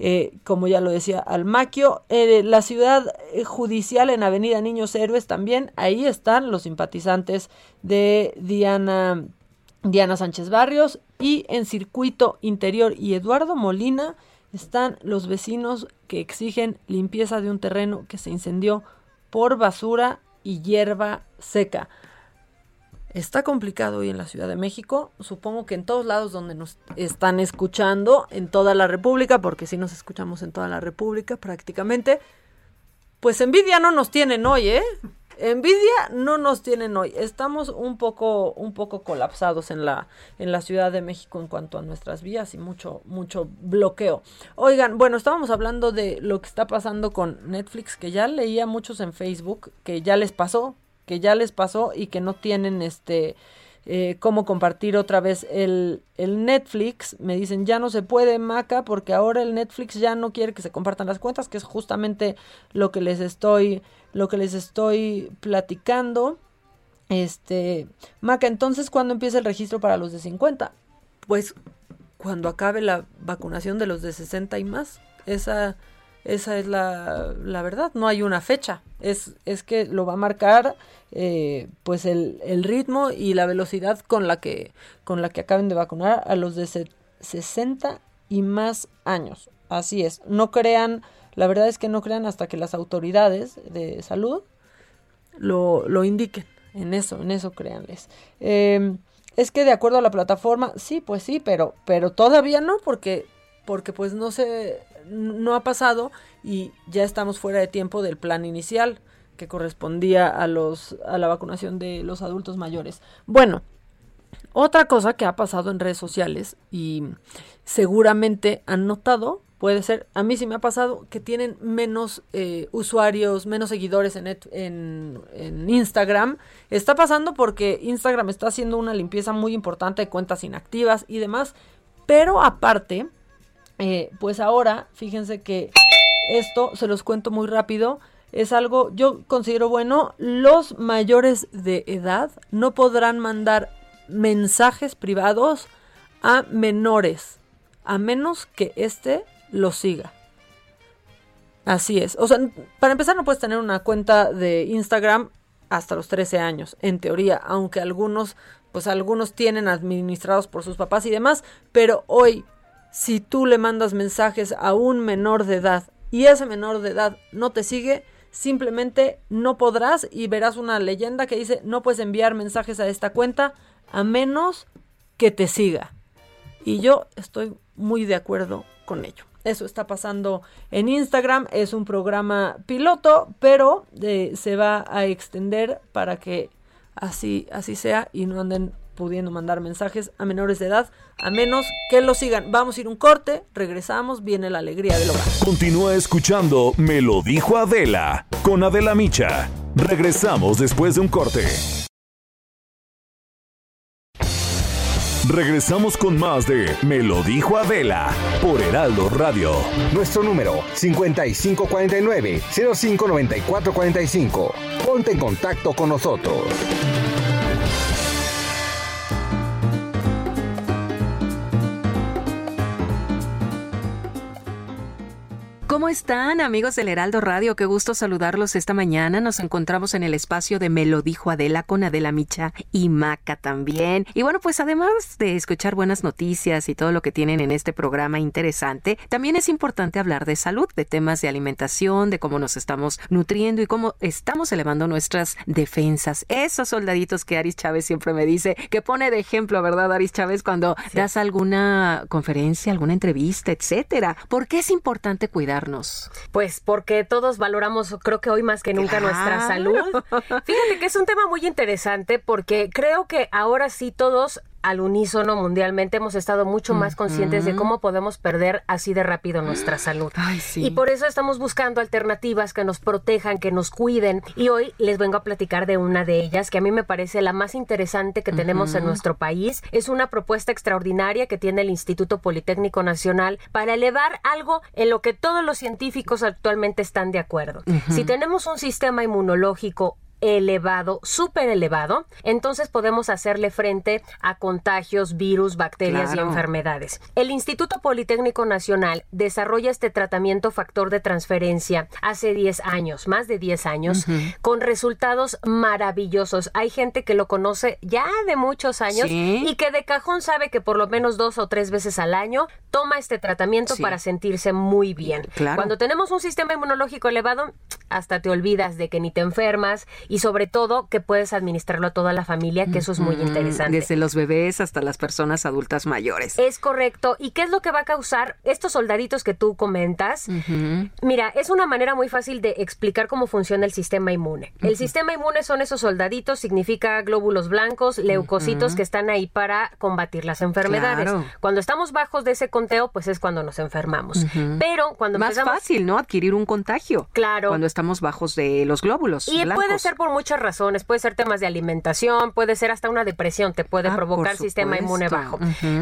Eh, como ya lo decía Almaquio, eh, la ciudad eh, judicial en Avenida Niños Héroes también, ahí están los simpatizantes de Diana, Diana Sánchez Barrios y en Circuito Interior y Eduardo Molina están los vecinos que exigen limpieza de un terreno que se incendió por basura y hierba seca. Está complicado hoy en la Ciudad de México, supongo que en todos lados donde nos están escuchando, en toda la República, porque si nos escuchamos en toda la República prácticamente, pues envidia no nos tienen hoy, ¿eh? Envidia no nos tienen hoy. Estamos un poco, un poco colapsados en la, en la Ciudad de México en cuanto a nuestras vías y mucho, mucho bloqueo. Oigan, bueno, estábamos hablando de lo que está pasando con Netflix, que ya leía muchos en Facebook, que ya les pasó, que ya les pasó y que no tienen este eh, cómo compartir otra vez el, el, Netflix. Me dicen, ya no se puede, Maca, porque ahora el Netflix ya no quiere que se compartan las cuentas, que es justamente lo que les estoy, lo que les estoy platicando. Este, Maca, entonces, ¿cuándo empieza el registro para los de 50? Pues cuando acabe la vacunación de los de 60 y más. Esa, esa es la, la verdad, no hay una fecha. Es, es que lo va a marcar eh, pues el, el, ritmo y la velocidad con la que con la que acaben de vacunar a los de 60 y más años. Así es, no crean, la verdad es que no crean hasta que las autoridades de salud lo, lo indiquen. En eso, en eso créanles. Eh, es que de acuerdo a la plataforma, sí, pues sí, pero, pero todavía no, porque, porque pues no se, no ha pasado y ya estamos fuera de tiempo del plan inicial que correspondía a los a la vacunación de los adultos mayores. Bueno, otra cosa que ha pasado en redes sociales y seguramente han notado, puede ser, a mí sí me ha pasado, que tienen menos eh, usuarios, menos seguidores en, en, en, Instagram. Está pasando porque Instagram está haciendo una limpieza muy importante de cuentas inactivas y demás. Pero aparte, eh, pues ahora, fíjense que esto, se los cuento muy rápido, es algo, yo considero bueno, los mayores de edad no podrán mandar mensajes privados a menores, a menos que éste lo siga. Así es. O sea, para empezar no puedes tener una cuenta de Instagram hasta los 13 años, en teoría, aunque algunos, pues algunos tienen administrados por sus papás y demás, pero hoy, si tú le mandas mensajes a un menor de edad y ese menor de edad no te sigue, simplemente no podrás y verás una leyenda que dice no puedes enviar mensajes a esta cuenta a menos que te siga. Y yo estoy muy de acuerdo con ello. Eso está pasando en Instagram, es un programa piloto, pero eh, se va a extender para que así, así sea y no anden pudiendo mandar mensajes a menores de edad, a menos que lo sigan. Vamos a ir un corte, regresamos, viene la alegría del hogar. Continúa escuchando Me lo dijo Adela con Adela Micha. Regresamos después de un corte. Regresamos con más de Me lo dijo Adela por Heraldo Radio. Nuestro número 5549-059445. Ponte en contacto con nosotros. ¿Cómo están amigos del Heraldo Radio? Qué gusto saludarlos esta mañana. Nos encontramos en el espacio de Me lo dijo Adela con Adela Micha y Maca también. Y bueno, pues además de escuchar buenas noticias y todo lo que tienen en este programa interesante, también es importante hablar de salud, de temas de alimentación, de cómo nos estamos nutriendo y cómo estamos elevando nuestras defensas. Esos soldaditos que Aris Chávez siempre me dice, que pone de ejemplo, ¿verdad, Aris Chávez, cuando das alguna conferencia, alguna entrevista, etcétera? ¿Por qué es importante cuidar pues porque todos valoramos, creo que hoy más que nunca, nuestra salud. Fíjate que es un tema muy interesante porque creo que ahora sí todos al unísono mundialmente hemos estado mucho más conscientes de cómo podemos perder así de rápido nuestra salud. Y por eso estamos buscando alternativas que nos protejan, que nos cuiden. Y hoy les vengo a platicar de una de ellas que a mí me parece la más interesante que tenemos en nuestro país. Es una propuesta extraordinaria que tiene el Instituto Politécnico Nacional para elevar algo en lo que todos los científicos actualmente están de acuerdo. Si tenemos un sistema inmunológico elevado, súper elevado, entonces podemos hacerle frente a contagios, virus, bacterias y enfermedades. El Instituto Politécnico Nacional desarrolla este tratamiento factor de transferencia hace 10 años, más de 10 años, con resultados maravillosos. Hay gente que lo conoce ya de muchos años y que de cajón sabe que por lo menos dos o tres veces al año toma este tratamiento para sentirse muy bien. Cuando tenemos un sistema inmunológico elevado, hasta te olvidas de que ni te enfermas y sobre todo que puedes administrarlo a toda la familia, que eso es muy interesante. Desde los bebés hasta las personas adultas mayores. Es correcto. ¿Y qué es lo que va a causar estos soldaditos que tú comentas? Mira, es una manera muy fácil de explicar cómo funciona el sistema inmune. El sistema inmune son esos soldaditos, significa glóbulos blancos, leucocitos que están ahí para combatir las enfermedades. Cuando estamos bajos de ese conteo, pues es cuando nos enfermamos. Pero cuando Más fácil, ¿no? Adquirir un contagio. Claro. Cuando estamos bajos de los glóbulos Y puede ser por muchas razones. Puede ser temas de alimentación, puede ser hasta una depresión, te puede Ah, provocar sistema inmune bajo.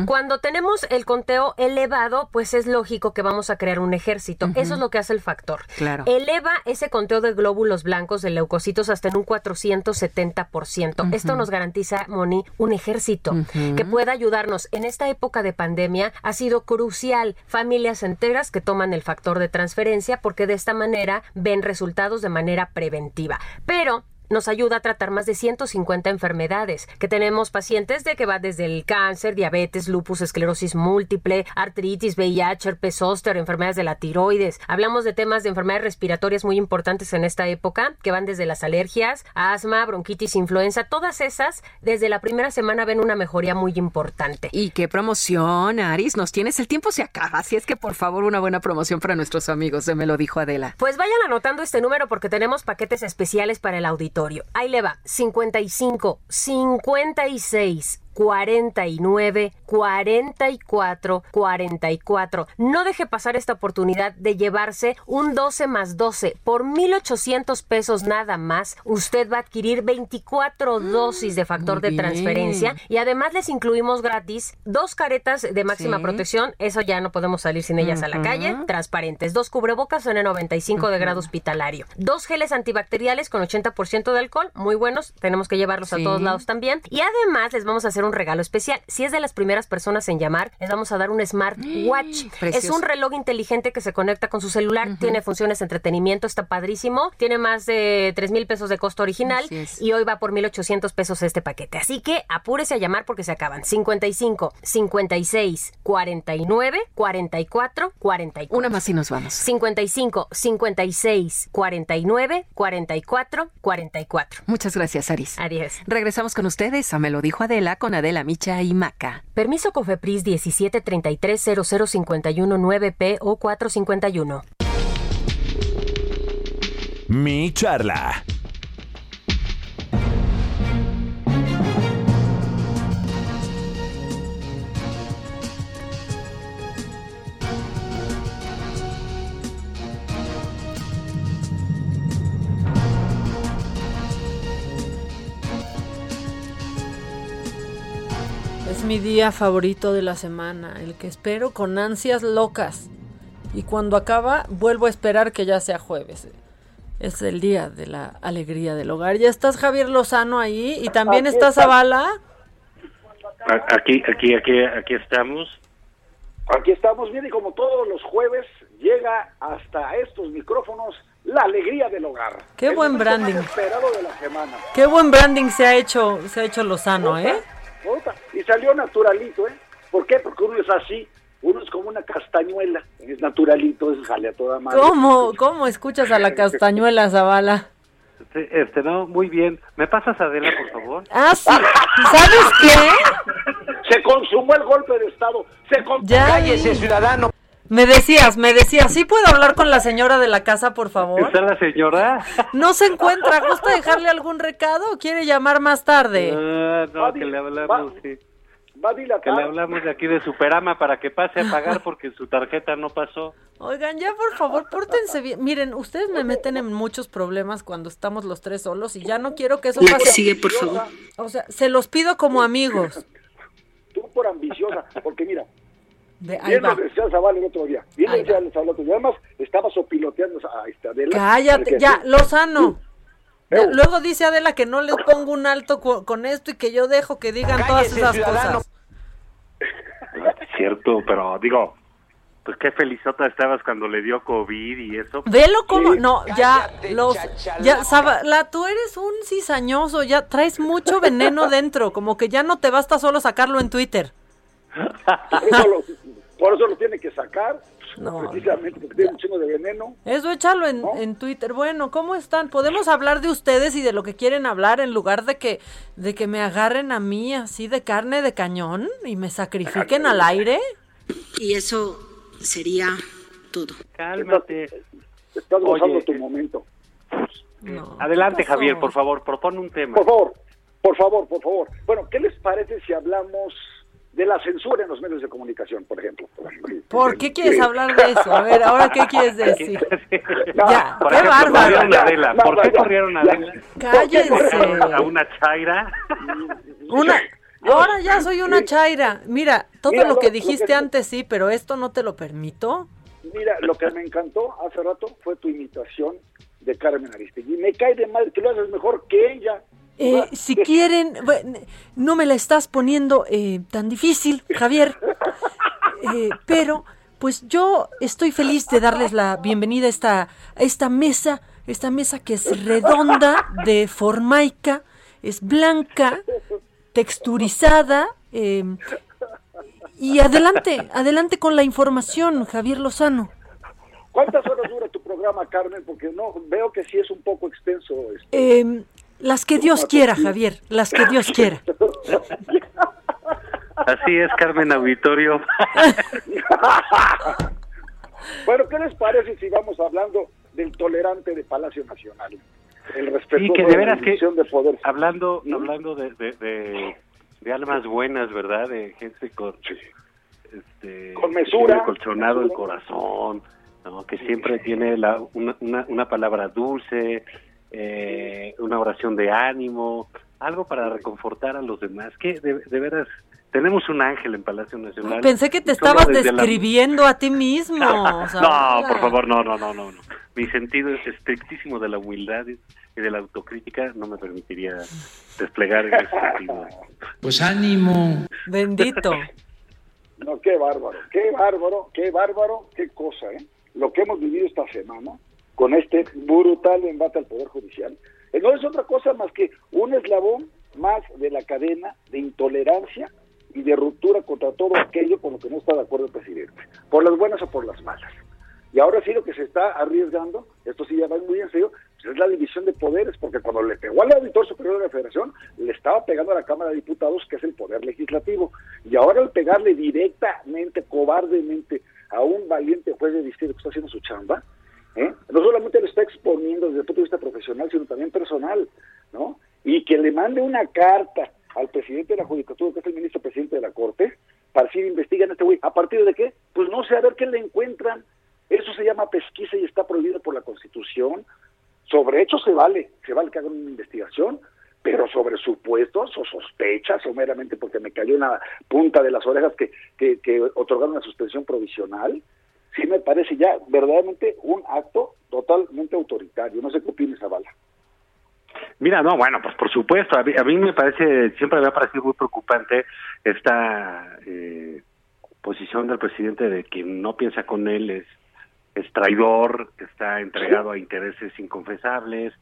Cuando tenemos el conteo elevado, pues es lógico que vamos a crear un ejército. Eso es lo que hace el factor. Claro. Eleva ese conteo de glóbulos blancos, de leucocitos, hasta en un 470%. Esto nos garantiza, Moni, un ejército que pueda ayudarnos. En esta época de pandemia ha sido crucial familias enteras que toman el factor de transferencia porque de esta manera ven resultados de manera preventiva. Pero nos ayuda a tratar más de 150 enfermedades, que tenemos pacientes de que va desde el cáncer, diabetes, lupus, esclerosis múltiple, artritis, VIH, herpes zóster, enfermedades de la tiroides. Hablamos de temas de enfermedades respiratorias muy importantes en esta época, que van desde las alergias, asma, bronquitis, influenza, todas esas desde la primera semana ven una mejoría muy importante. Y qué promoción, Aris, nos tienes, el tiempo se acaba, así es que por favor una buena promoción para nuestros amigos, se me lo dijo Adela. Pues vayan anotando este número porque tenemos paquetes especiales para el auditorio. Ahí le va, 55, 56. 49, 44, 44. No deje pasar esta oportunidad de llevarse un 12 más 12 por 1,800 pesos nada más. Usted va a adquirir 24 dosis de factor de bien. transferencia y además les incluimos gratis dos caretas de máxima Sí. protección. Eso ya no podemos salir sin ellas a la calle. Transparentes. Dos cubrebocas N95 de grado hospitalario. Dos geles antibacteriales con 80% de alcohol. Muy buenos. Tenemos que llevarlos Sí. a todos lados también. Y además les vamos a hacer un regalo especial. Si es de las primeras personas en llamar, les vamos a dar un smartwatch. Es Precioso. un reloj inteligente que se conecta con su celular. Tiene funciones de entretenimiento. Está padrísimo. Tiene más de 3 mil pesos de costo original. Es. Y hoy va por 1,800 pesos este paquete. Así que apúrese a llamar porque se acaban. 55, 56, 49, 44, 44. Una más y nos vamos. 55, 56, 49, 44, 44. Muchas gracias, Aris. Adiós. Regresamos con ustedes a Me lo dijo Adela con Adela Micha y Maca. Permiso Cofepris 1733 0051 9P o 451. Mi charla. Mi día favorito de la semana, el que espero con ansias locas. Y cuando acaba, vuelvo a esperar que ya sea jueves. Es el día de la alegría del hogar. Ya estás Javier Lozano ahí y también Aquí está. Zavala. Aquí, aquí, aquí, aquí estamos. Aquí estamos, bien, y como todos los jueves, llega hasta estos micrófonos la alegría del hogar. Qué El buen branding. más esperado de la semana. Qué buen branding se ha hecho, se ha hecho Lozano, ¿eh? Puta, Y salió naturalito, ¿eh? ¿Por qué? Porque uno es así, uno es como una castañuela, es naturalito, eso sale a toda madre. ¿Cómo, cómo escuchas a la castañuela Zavala? Este, este, no, muy bien. ¿Me pasas a Adela, por favor? Ah, sí. ¿Sabes qué? Se consumó el golpe de Estado, se consumó. Ya vi. ciudadano. Me decías, me decías, ¿sí puedo hablar con la señora de la casa, por favor? ¿Está la señora? No se encuentra, ¿gusta dejarle algún recado o quiere llamar más tarde? Ah, no, que le hablamos, sí. Va a dilatar. Que le hablamos de aquí de Superama para que pase a pagar porque su tarjeta no pasó. Oigan, ya por favor, pórtense bien. Miren, ustedes me meten en muchos problemas cuando estamos los tres solos y ya no quiero que eso La que pase. sigue, por favor. O sea, se los pido como amigos. Tú por ambiciosa, porque mira, Ve, ahí bien va. lo decía Zavala el otro día, bien lo decía Zavala el otro día, además estaba sopiloteando a esta Adela. Cállate, ya, Lozano. Luego dice Adela que no le pongo un alto con esto y que yo dejo que digan todas esas ciudadano. cosas. Cierto, pero digo, pues qué felizota estabas cuando le dio COVID y eso. Velo como, no, ya, los, ya, Zavala, tú eres un cizañoso, ya traes mucho veneno [laughs] dentro, como que ya no te basta solo sacarlo en Twitter. Por eso lo, por eso lo tiene que sacar, No. precisamente porque tiene un chingo de veneno. Eso échalo en, en Twitter. Bueno, ¿cómo están? Podemos hablar de ustedes y de lo que quieren hablar en lugar de que de que me agarren a mí así de carne de cañón y me sacrifiquen al aire. Y eso sería todo. Cálmate. Estás gozando Oye, tu momento. Adelante. Javier, por favor, propone un tema. Por favor, por favor, por favor. Bueno, ¿qué les parece si hablamos de la censura en los medios de comunicación, por ejemplo? ¿Por qué quieres hablar de eso? A ver, ahora qué quieres decir. [laughs] Ya, Por qué ejemplo, bárbaro. corrieron a Adela. ¿Por qué corrieron a Adela? Cállense. A una chaira. Una [laughs] Ahora ya soy una chaira. Mira, todo Mira, lo que lo- lo dijiste que- antes sí, pero esto no te lo permito. Mira, lo que me encantó hace rato fue tu imitación de Carmen Aristegui. Me cae de mal que lo haces mejor que ella. Eh, si quieren, no me la estás poniendo eh, tan difícil, Javier. [laughs] Eh, pero, pues yo estoy feliz de darles la bienvenida a esta, a esta mesa, esta mesa que es redonda, de formaica, es blanca, texturizada. eh, y adelante, adelante con la información, Javier Lozano. ¿Cuántas horas dura tu programa, Carmen? Porque no veo que sí es un poco extenso. este. Eh, las que Dios quiera, Javier, las que Dios quiera. Así es, Carmen Auditorio. [laughs] bueno, ¿qué les parece si vamos hablando del tolerante de Palacio Nacional? El respetuoso Sí, que de la veras que de poder. hablando hablando de, de, de, de almas buenas, ¿verdad? De gente con este Con que mesura. tiene colchonado el corazón, ¿no? Que siempre tiene la, una, una, una palabra dulce, eh, una oración de ánimo, algo para reconfortar a los demás. Que de, de veras tenemos un ángel en Palacio Nacional. Pensé que te estabas la- describiendo a ti mismo. [laughs] o sea, no, por favor, no, no, no, no, no. Mi sentido es estrictísimo de la humildad y de la autocrítica no me permitiría desplegar en ese sentido. Pues ánimo. Bendito. No, qué bárbaro, qué bárbaro, qué bárbaro, qué cosa, ¿eh? Lo que hemos vivido esta semana con este brutal embate al Poder Judicial, eh, no es otra cosa más que un eslabón más de la cadena de intolerancia y de ruptura contra todo aquello con lo que no está de acuerdo el presidente, por las buenas o por las malas. Y ahora sí lo que se está arriesgando, esto sí ya va muy en serio, pues es la división de poderes, porque cuando le pegó al auditor superior de la federación, le estaba pegando a la Cámara de Diputados, que es el poder legislativo. Y ahora al pegarle directamente, cobardemente, a un valiente juez de distrito que está haciendo su chamba, ¿eh? no solamente lo está exponiendo desde el punto de vista profesional, sino también personal, ¿no? Y que le mande una carta al presidente de la Judicatura, que es el ministro presidente de la Corte, para decir, investigan a este güey. ¿A partir de qué? Pues no sé, a ver qué le encuentran. Eso se llama pesquisa y está prohibido por la Constitución. Sobre hechos se vale, se vale que hagan una investigación, pero sobre supuestos o sospechas o meramente porque me cayó una punta de las orejas que, que, que otorgaron una suspensión provisional, sí me parece ya verdaderamente un acto totalmente autoritario. No sé qué opinas, Zavala. Mira, no, bueno, pues por supuesto, a mí, a mí me parece, siempre me ha parecido muy preocupante esta eh, posición del presidente de que no piensa con él, es, es traidor, está entregado a intereses inconfesables,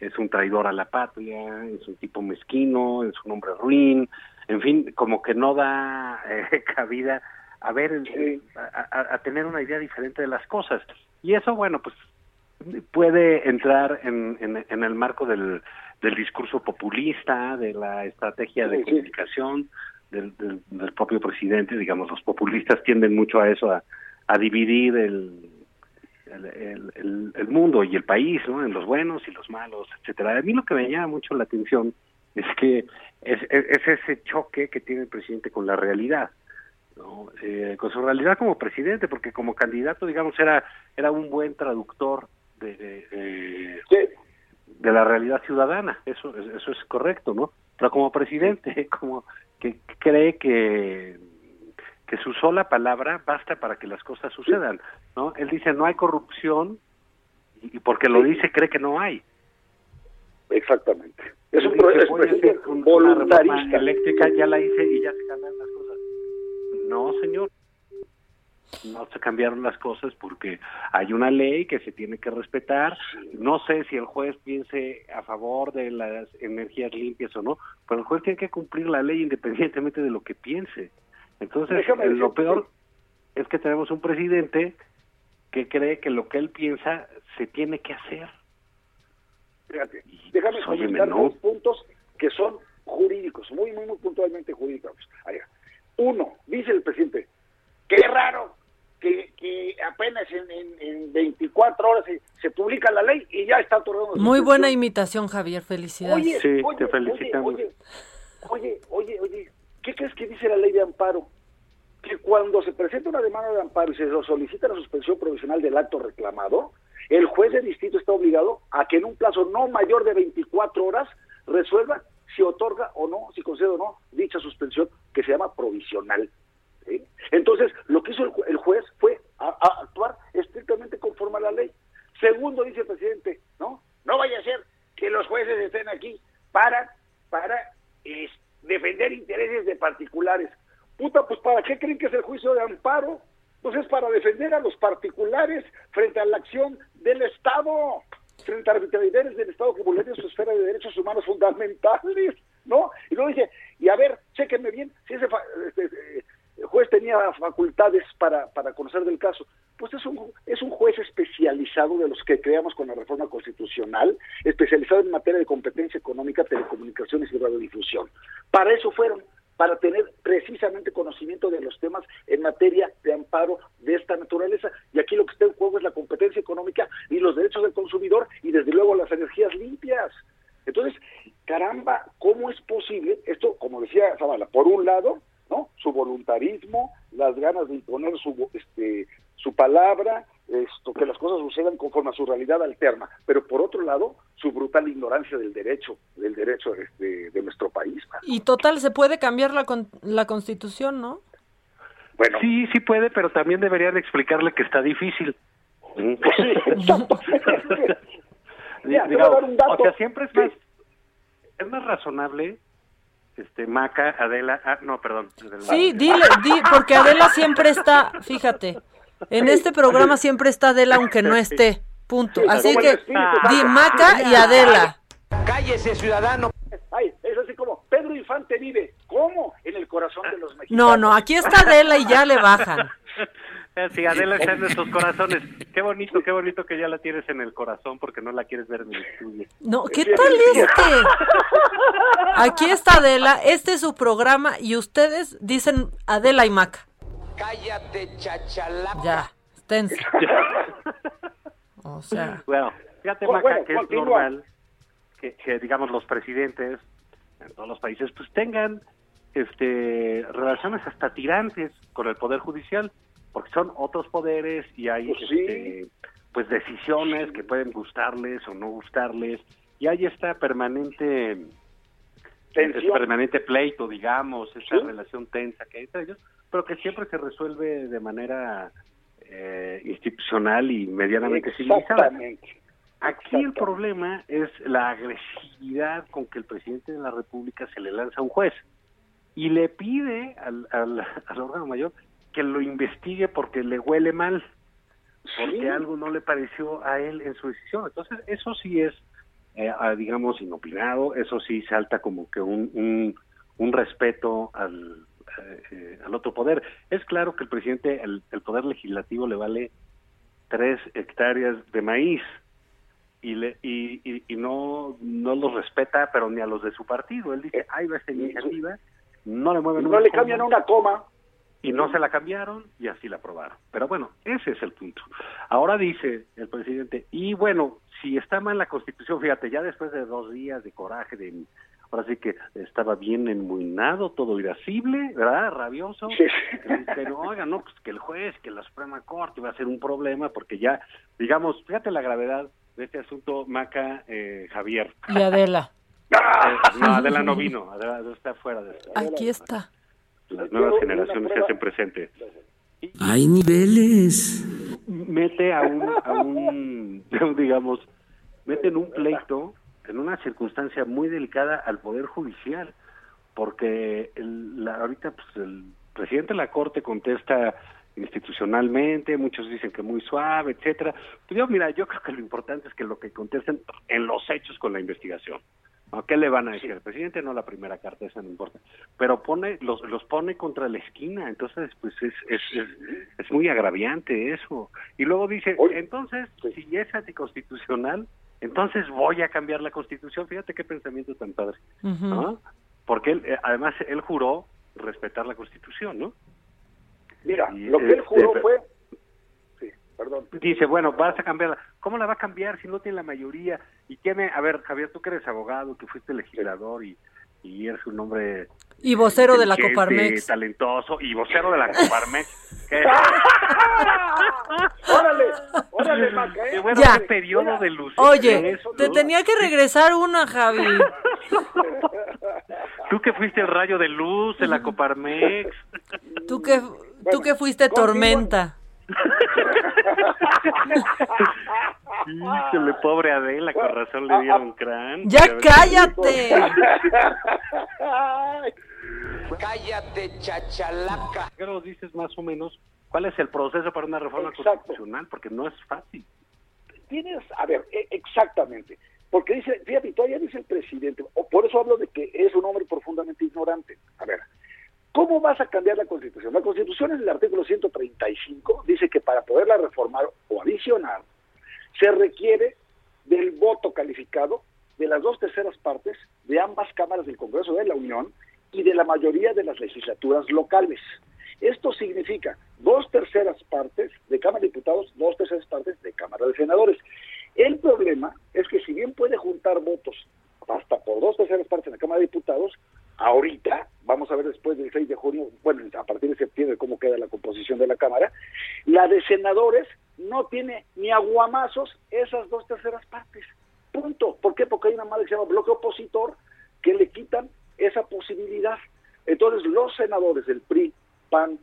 es un traidor a la patria, es un tipo mezquino, es un hombre ruin, en fin, como que no da eh, [laughs] cabida a ver, eh, a, tener una idea diferente de las cosas. Y eso, bueno, pues puede entrar en, en, en el marco del, del discurso populista, de la estrategia de Sí, comunicación del, del, del propio presidente. Digamos, los populistas tienden mucho a eso, a, a dividir el, el, el- el- el mundo y el país, ¿no? En los buenos y los malos, etcétera. A mí lo que me llama mucho la atención es que es, es, es ese choque que tiene el presidente con la realidad. ¿No? Eh, con su realidad como presidente, porque como candidato, digamos, era era un buen traductor de, de, de- de la realidad ciudadana, eso es- eso es correcto, ¿no? Pero como presidente, [laughs] como que cree que que su sola palabra basta para que las cosas sucedan, ¿no? Él dice no hay corrupción y porque lo dice cree que no hay. Exactamente. Es un hacer un- voluntarista. eléctrica, ya la hice y ya se cambian las cosas. No, señor. No se cambiaron las cosas porque hay una ley que se tiene que respetar. No sé si el juez piense a favor de las energías limpias o no, pero el juez tiene que cumplir la ley independientemente de lo que piense. Entonces, Déjame lo peor es que tenemos un presidente que cree que lo que él piensa se tiene que hacer. Fíjate, déjame Pues, óyeme, comentar dos puntos que son jurídicos, muy, muy, muy puntualmente jurídicos. Uno, dice el presidente, qué raro que, que apenas en, en, en 24 horas se, se publica la ley y ya está otorgando Muy buena imitación, Javier. Felicidades. Oye, oye, Oye, oye, oye, oye, ¿qué crees que dice la ley de amparo? Que cuando se presenta una demanda de amparo y se lo solicita la suspensión provisional del acto reclamado, el juez de distrito está obligado a que en un plazo no mayor de 24 horas resuelva si otorga o no, si concede o no dicha suspensión que se llama provisional. Entonces, lo que hizo el, el juez fue a- actuar estrictamente conforme a la ley. Segundo, dice el presidente, ¿no? No vaya a ser que los jueces estén aquí para, para defender intereses de particulares. Puta, pues ¿para qué creen que es el juicio de amparo? Pues es para defender a los particulares frente a la acción del Estado, frente a arbitrariedades del Estado que vulneren su esfera de derechos humanos fundamentales, ¿no? Y luego dice, y a ver, chéquenme bien, si ese fa- este, eh, juez tenía facultades para, para conocer del caso. Pues es un, es un juez especializado de los que creamos con la reforma constitucional, especializado en materia de competencia económica, telecomunicaciones y radiodifusión. Para eso fueron, para tener precisamente conocimiento de los temas en materia de amparo de esta naturaleza. Y aquí lo que está en juego es la competencia económica y los derechos del consumidor y desde luego las energías limpias. Entonces, caramba, ¿cómo es posible? Esto, como decía Zavala, por un lado, ¿no? Su voluntarismo, las ganas de imponer su, este, su palabra, esto, que las cosas sucedan conforme a su realidad alterna, pero por otro lado, su brutal ignorancia del derecho, del derecho este, de nuestro país. Y total, se puede cambiar la, con- la constitución, ¿no? Bueno. Sí, sí puede, pero también deberían explicarle que está difícil. [laughs] Dar un dato o sea, siempre es más, es más razonable, este, Maca, Adela, ah, no, perdón. Adela. Sí, dile, di, porque Adela siempre está, fíjate, en este programa [laughs] siempre está Adela aunque no esté, punto. Así que Espíritu di. Maca y Adela. Cállese, ciudadano. Ay, es así como Pedro Infante vive. ¿Cómo? En el corazón de los mexicanos. No, no, aquí está Adela y ya le bajan. [laughs] Sí, Adela está en nuestros corazones. Qué bonito, qué bonito que ya la tienes en el corazón porque no la quieres ver en el estudio. No, ¿qué tal este? Aquí está Adela, este es su programa y ustedes dicen Adela y Maca. Cállate, chachala. Ya, esténse. [laughs] O sea, Bueno, fíjate, Bueno, Maca, bueno, que es normal que, que, digamos, los presidentes en todos los países pues tengan este relaciones hasta tirantes con el Poder Judicial, porque son otros poderes y hay Pues sí. este, pues decisiones que pueden gustarles o no gustarles, y hay esta permanente Tensión. este permanente pleito, digamos, esa Sí. relación tensa que hay entre ellos, pero que siempre se resuelve de manera eh, institucional y medianamente civilizada. Exactamente. Aquí el problema es la agresividad con que el presidente de la República se le lanza a un juez y le pide al, al, [laughs] al órgano mayor que lo investigue porque le huele mal, porque Sí. algo no le pareció a él en su decisión. Entonces, eso sí es, eh, ah, digamos, inopinado, eso sí salta como que un, un, un respeto al, eh, eh, al otro poder. Es claro que el presidente, el, el poder legislativo le vale tres hectáreas de maíz y le y, y, y no no los respeta pero ni a los de su partido él dice ahí va esta iniciativa no le mueven No una le coma, cambian una coma. y no se la cambiaron y así la aprobaron pero bueno ese es el punto ahora dice el presidente y bueno si está mal la constitución fíjate ya después de dos días de coraje de ahora sí que estaba bien enmuinado todo irascible verdad rabioso pero oiga no pues que el juez que la Suprema Corte iba a ser un problema porque ya digamos fíjate la gravedad de este asunto Maca eh, Javier y Adela. [laughs] Eh, no Adela no vino Adela está fuera de esto Aquí está. las nuevas generaciones se hacen presentes Hay niveles. mete a un, a un, [laughs] digamos, mete en un pleito, en una circunstancia muy delicada al Poder Judicial, porque el, la, ahorita pues, el presidente de la Corte contesta institucionalmente, muchos dicen que muy suave, etcétera. Pues yo, mira, yo creo que lo importante es que lo que contesten en los hechos con la investigación. ¿A ¿Qué le van a decir? El presidente no la primera carta, esa no importa. Pero pone, los, los pone contra la esquina, entonces pues es, es, es, es muy agraviante eso. Y luego dice, entonces, si es anticonstitucional, entonces voy a cambiar la constitución. Fíjate qué pensamiento tan padre. ¿no? Porque él, eh, además él juró respetar la constitución, ¿no? Mira, Y, lo que él juró este, fue... Sí, perdón. Dice, bueno, vas a cambiarla. ¿Cómo la va a cambiar si no tiene la mayoría? Y tiene, a ver, Javier, tú que eres abogado, que fuiste legislador y, y eres un hombre Y vocero de la Coparmex. talentoso y vocero de la [laughs] Coparmex. ¿Qué? [laughs] ¡Órale! ¡Órale, Maca! ¿eh? Qué bueno, Ya. qué periodo de luz. Oye, Eso, te ¿no? tenía que regresar una, Javi. [laughs] Tú que fuiste el rayo de luz de la Coparmex. Tú que, tú que fuiste tormenta. Híjole, pobre Adela, con razón le dieron crán. ¡Ya cállate! [laughs] Cállate, chachalaca. ¿Qué nos dices más o menos? ¿Cuál es el proceso para una reforma constitucional? Porque no es fácil. Tienes, a ver, e- exactamente. Porque dice, fíjate, todavía dice el presidente, o por eso hablo de que es un hombre profundamente ignorante. A ver, ¿cómo vas a cambiar la Constitución? La Constitución en el artículo 135 dice que para poderla reformar o adicionar, se requiere del voto calificado de las dos terceras partes de ambas cámaras del Congreso de la Unión y de la mayoría de las legislaturas locales. Esto significa dos terceras partes de Cámara de Diputados, dos terceras partes de Cámara de Senadores. El problema es que si bien puede juntar votos hasta por dos terceras partes en la Cámara de Diputados, ahorita, vamos a ver después del 6 de junio, bueno, a partir de septiembre cómo queda la composición de la Cámara, la de senadores no tiene ni aguamazos esas dos terceras partes. Punto. ¿Por qué? Porque hay una madre que se llama bloque opositor que le quitan esa posibilidad. Entonces, los senadores del PRI, PAN,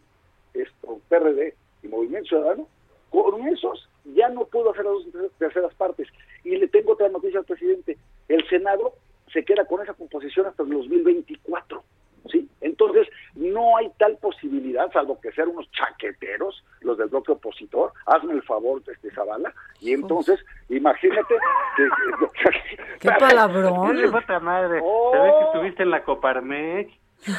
esto, PRD y Movimiento Ciudadano, con esos ya no pudo hacer las dos terceras partes. Y le tengo otra noticia al presidente. El Senado se queda con esa composición hasta el 2024. ¿sí? Entonces, no hay tal posibilidad, salvo que sean unos chaqueteros, los del bloque opositor, hazme el favor, este Zavala, y entonces, imagínate que... [laughs] ¡Qué palabrón! Qué puta madre. Se ve que estuviste en la Coparmex. [laughs]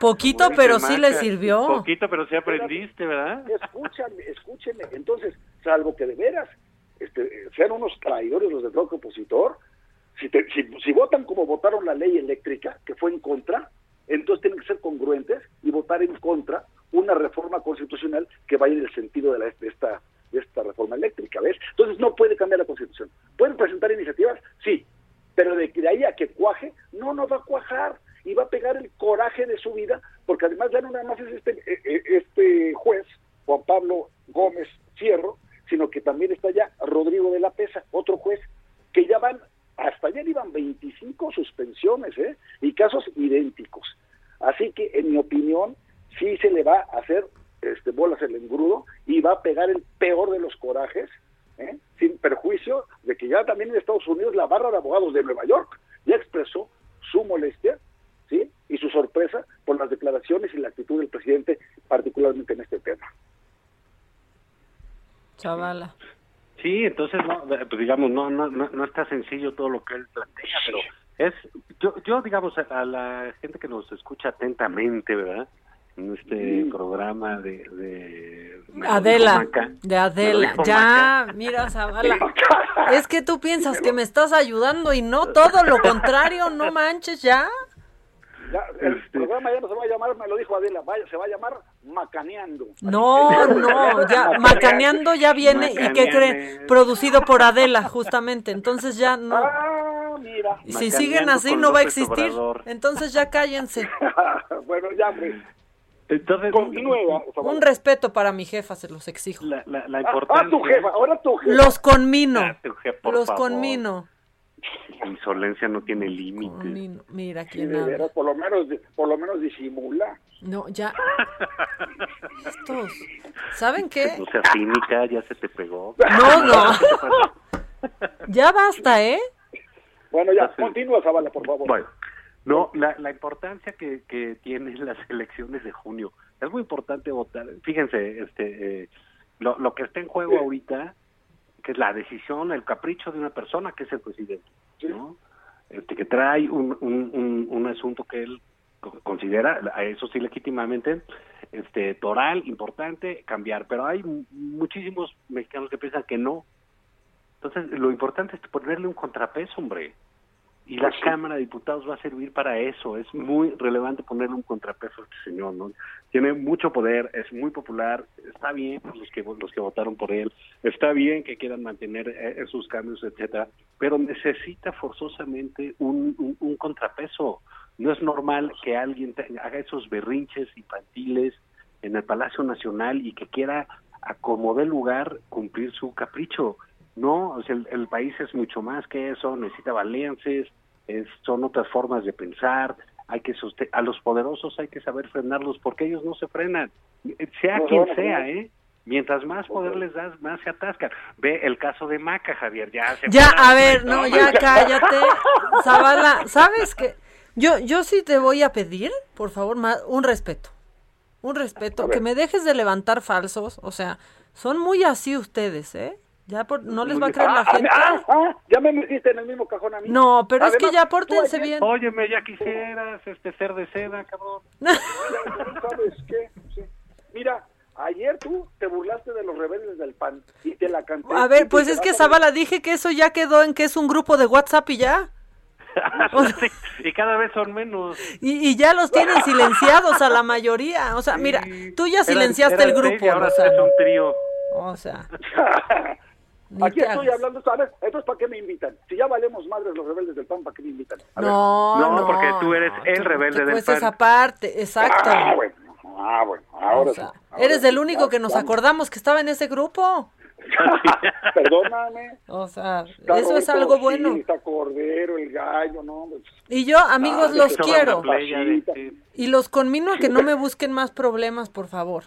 Poquito, Muy pero sí le sirvió. Poquito, pero sí aprendiste, ¿verdad? Escúchame, escúcheme. Entonces, salvo que de veras este, sean unos traidores los del bloque opositor, si, te- si, si votan como votaron la ley eléctrica, que fue en contra, entonces tienen que ser congruentes y votar en contra una reforma constitucional que vaya en el sentido de, la, esta de esta reforma eléctrica, ¿ves? Entonces no puede cambiar la constitución. ¿Pueden presentar iniciativas? Sí, pero de, de ahí a que cuaje, no, no va a cuajar y va a pegar el coraje de su vida, porque además ya no nada más es este, eh, eh, este juez, Juan Pablo Gómez Fierro, sino que también está ya Rodrigo de la Pesa, otro juez, que ya van, hasta ayer iban 25 suspensiones, ¿eh? Y casos idénticos. Así que, en mi opinión, sí se le va a hacer este bolas el engrudo y va a pegar el peor de los corajes, ¿eh? sin perjuicio de que ya también en Estados Unidos la barra de abogados de Nueva York ya expresó su molestia ¿sí? y su sorpresa por las declaraciones y la actitud del presidente, particularmente en este tema. Chavala. Sí, entonces, no, eh, pues digamos, no, no, no, no está sencillo todo lo que él plantea, pero es, yo, yo digamos, a, a la gente que nos escucha atentamente, ¿verdad? En este programa de... de Adela, Maca. de Adela. Ya, mira, Zavala. Es que tú piensas que me estás ayudando y no todo lo contrario, no manches, ya. Ya, el Este programa ya no se va a llamar, me lo dijo Adela, vaya, se va a llamar Macaneando. No, [laughs] no, ya, Macaneando ya viene y que cree, Macaneando. producido por Adela, justamente. Entonces ya no. Ah, mira. Si siguen así no va a existir. Obrador. Entonces ya cállense. [laughs] bueno, ya, pues. Entonces, Continúe, Un respeto para mi jefa, se los exijo. la, la, la Ah, importancia... tu jefa, ahora tu jefa. Los conmino. Ah, tu jefa, por Los favor. conmino. La insolencia no tiene límite. Mira Sí, quién de habla. veras, por lo menos, por lo menos disimula. No, ya. [laughs] Estos. ¿Saben qué? No seas cínica, ya se te pegó. No, no. [laughs] Ya basta, ¿eh? Bueno, ya, continúa, Zavala, por favor. Bueno, no, la, la importancia que, que tienen las elecciones de junio. Es muy importante votar. Fíjense, este, eh, lo, lo que está en juego ahorita, que es la decisión, el capricho de una persona que es el presidente, ¿no? este, que trae un, un, un, asunto que él considera, a eso sí legítimamente, este, toral, importante, cambiar, pero hay muchísimos mexicanos que piensan que no. Entonces, lo importante es ponerle un contrapeso, hombre. Y la pues Cámara de Diputados va a servir para eso. Es muy relevante ponerle un contrapeso a este señor, ¿no? Tiene mucho poder, es muy popular, está bien los que los que votaron por él, está bien que quieran mantener eh, sus cambios, etcétera, pero necesita forzosamente un, un, contrapeso. No es normal que alguien haga esos berrinches infantiles en el Palacio Nacional y que quiera acomodar lugar cumplir su capricho. No, o sea, el, el, país es mucho más que eso, necesita valencias, son otras formas de pensar, hay que a los poderosos hay que saber frenarlos porque ellos no se frenan, sea quien sea, ¿eh? Mientras más poder les das, más se atascan. Ve el caso de Maca, Javier, ya se Ya, a ver, no, ya [laughs] cállate. Zavala, ¿sabes qué? Yo, yo sí te voy a pedir, por favor, más, un respeto. Un respeto, que me dejes de levantar falsos, o sea, son muy así ustedes, ¿eh? Ya no les va a creer la ah, gente. Ah, ah, ya me metiste en el mismo cajón a mí. No, pero es que ya pórtense bien. Óyeme, ya quisieras este ser de seda, cabrón. [laughs] ¿Sabes qué? Mira, ayer tú te burlaste de los rebeldes del PAN y te la canté. A ver, pues es que Zabala dije que eso ya quedó en que es un grupo de WhatsApp y ya. [laughs] y cada vez son menos. Y, y, ya los tienen [laughs] silenciados a la mayoría. O sea, mira, tú ya silenciaste el grupo. ahora es un trío. O sea. Aquí estoy hablando, ¿sabes? Entonces, ¿para qué me invitan? Si ya valemos madres los rebeldes del PAN, ¿para qué me invitan? no, no, porque tú eres el rebelde del PAN. esa parte, exacto. Ah, bueno, ah, bueno, ahora, sí, Eres el único que nos acordamos que estaba en ese grupo. [laughs] Perdóname. O sea, eso es algo bueno. Está Cordero, el gallo, ¿no? Y yo, amigos, los quiero. Y los conmino a que no me busquen más problemas, por favor.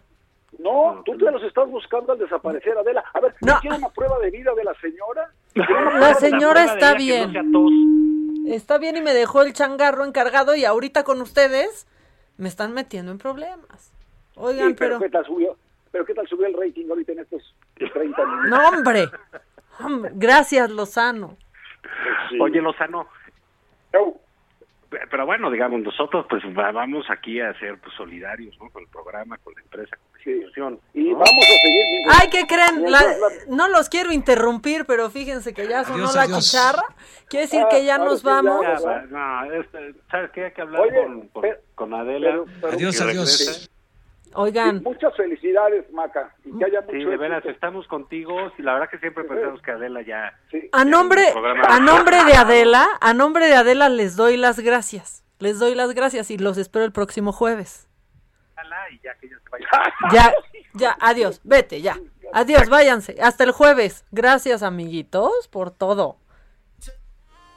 No, tú te los estás buscando al desaparecer, Adela. A ver, no. ¿quieres una prueba de vida de la señora? [laughs] La señora está bien. está bien y me dejó el changarro encargado y ahorita con ustedes me están metiendo en problemas. Oigan, pero... ¿qué tal subió? ¿Pero qué tal subió el rating ahorita en estos 30 minutos? No, hombre. Gracias, Lozano. Oye, Lozano pero bueno, digamos, nosotros pues vamos aquí a ser pues, solidarios ¿no? con el programa, con la empresa, con la institución. Y vamos a seguir. Ay, ¿qué creen? no los quiero interrumpir, pero fíjense que ya sonó la cuchara. Quiere decir que ya ah, nos vamos. no, este, ¿sabes qué? Hay que hablar con, con, Adela. adiós, adiós. Oigan. muchas felicidades, Maca. Y que haya mucho sí, de veras, estamos contigo. Y la verdad que siempre pensamos que Adela ya. A nombre, a nombre de [laughs] Adela, a nombre de Adela les doy las gracias. Les doy las gracias y los espero el próximo jueves. ya, que [laughs] ya, ya, adiós, vete, ya. Adiós, váyanse. Hasta el jueves. Gracias, amiguitos, por todo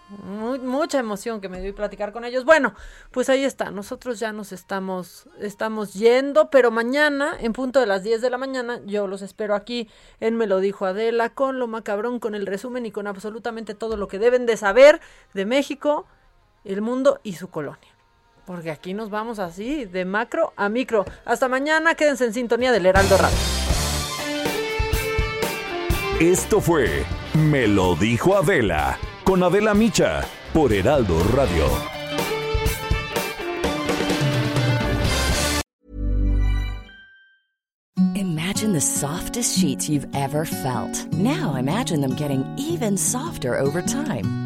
mucha emoción que me dio platicar con ellos. Bueno, pues ahí está. Nosotros ya nos estamos, estamos yendo, pero mañana, en punto de las 10 de la mañana, yo los espero aquí en Me lo dijo Adela, con lo macabrón, con el resumen y con absolutamente todo lo que deben de saber de México, el mundo y su colonia. Porque aquí nos vamos así, de macro a micro. Hasta mañana, quédense en sintonía del Heraldo Radio. Esto fue Me lo dijo Adela con Adela Micha por Heraldo Radio. Imagine the softest sheets you've ever felt. Now imagine them getting even softer over time.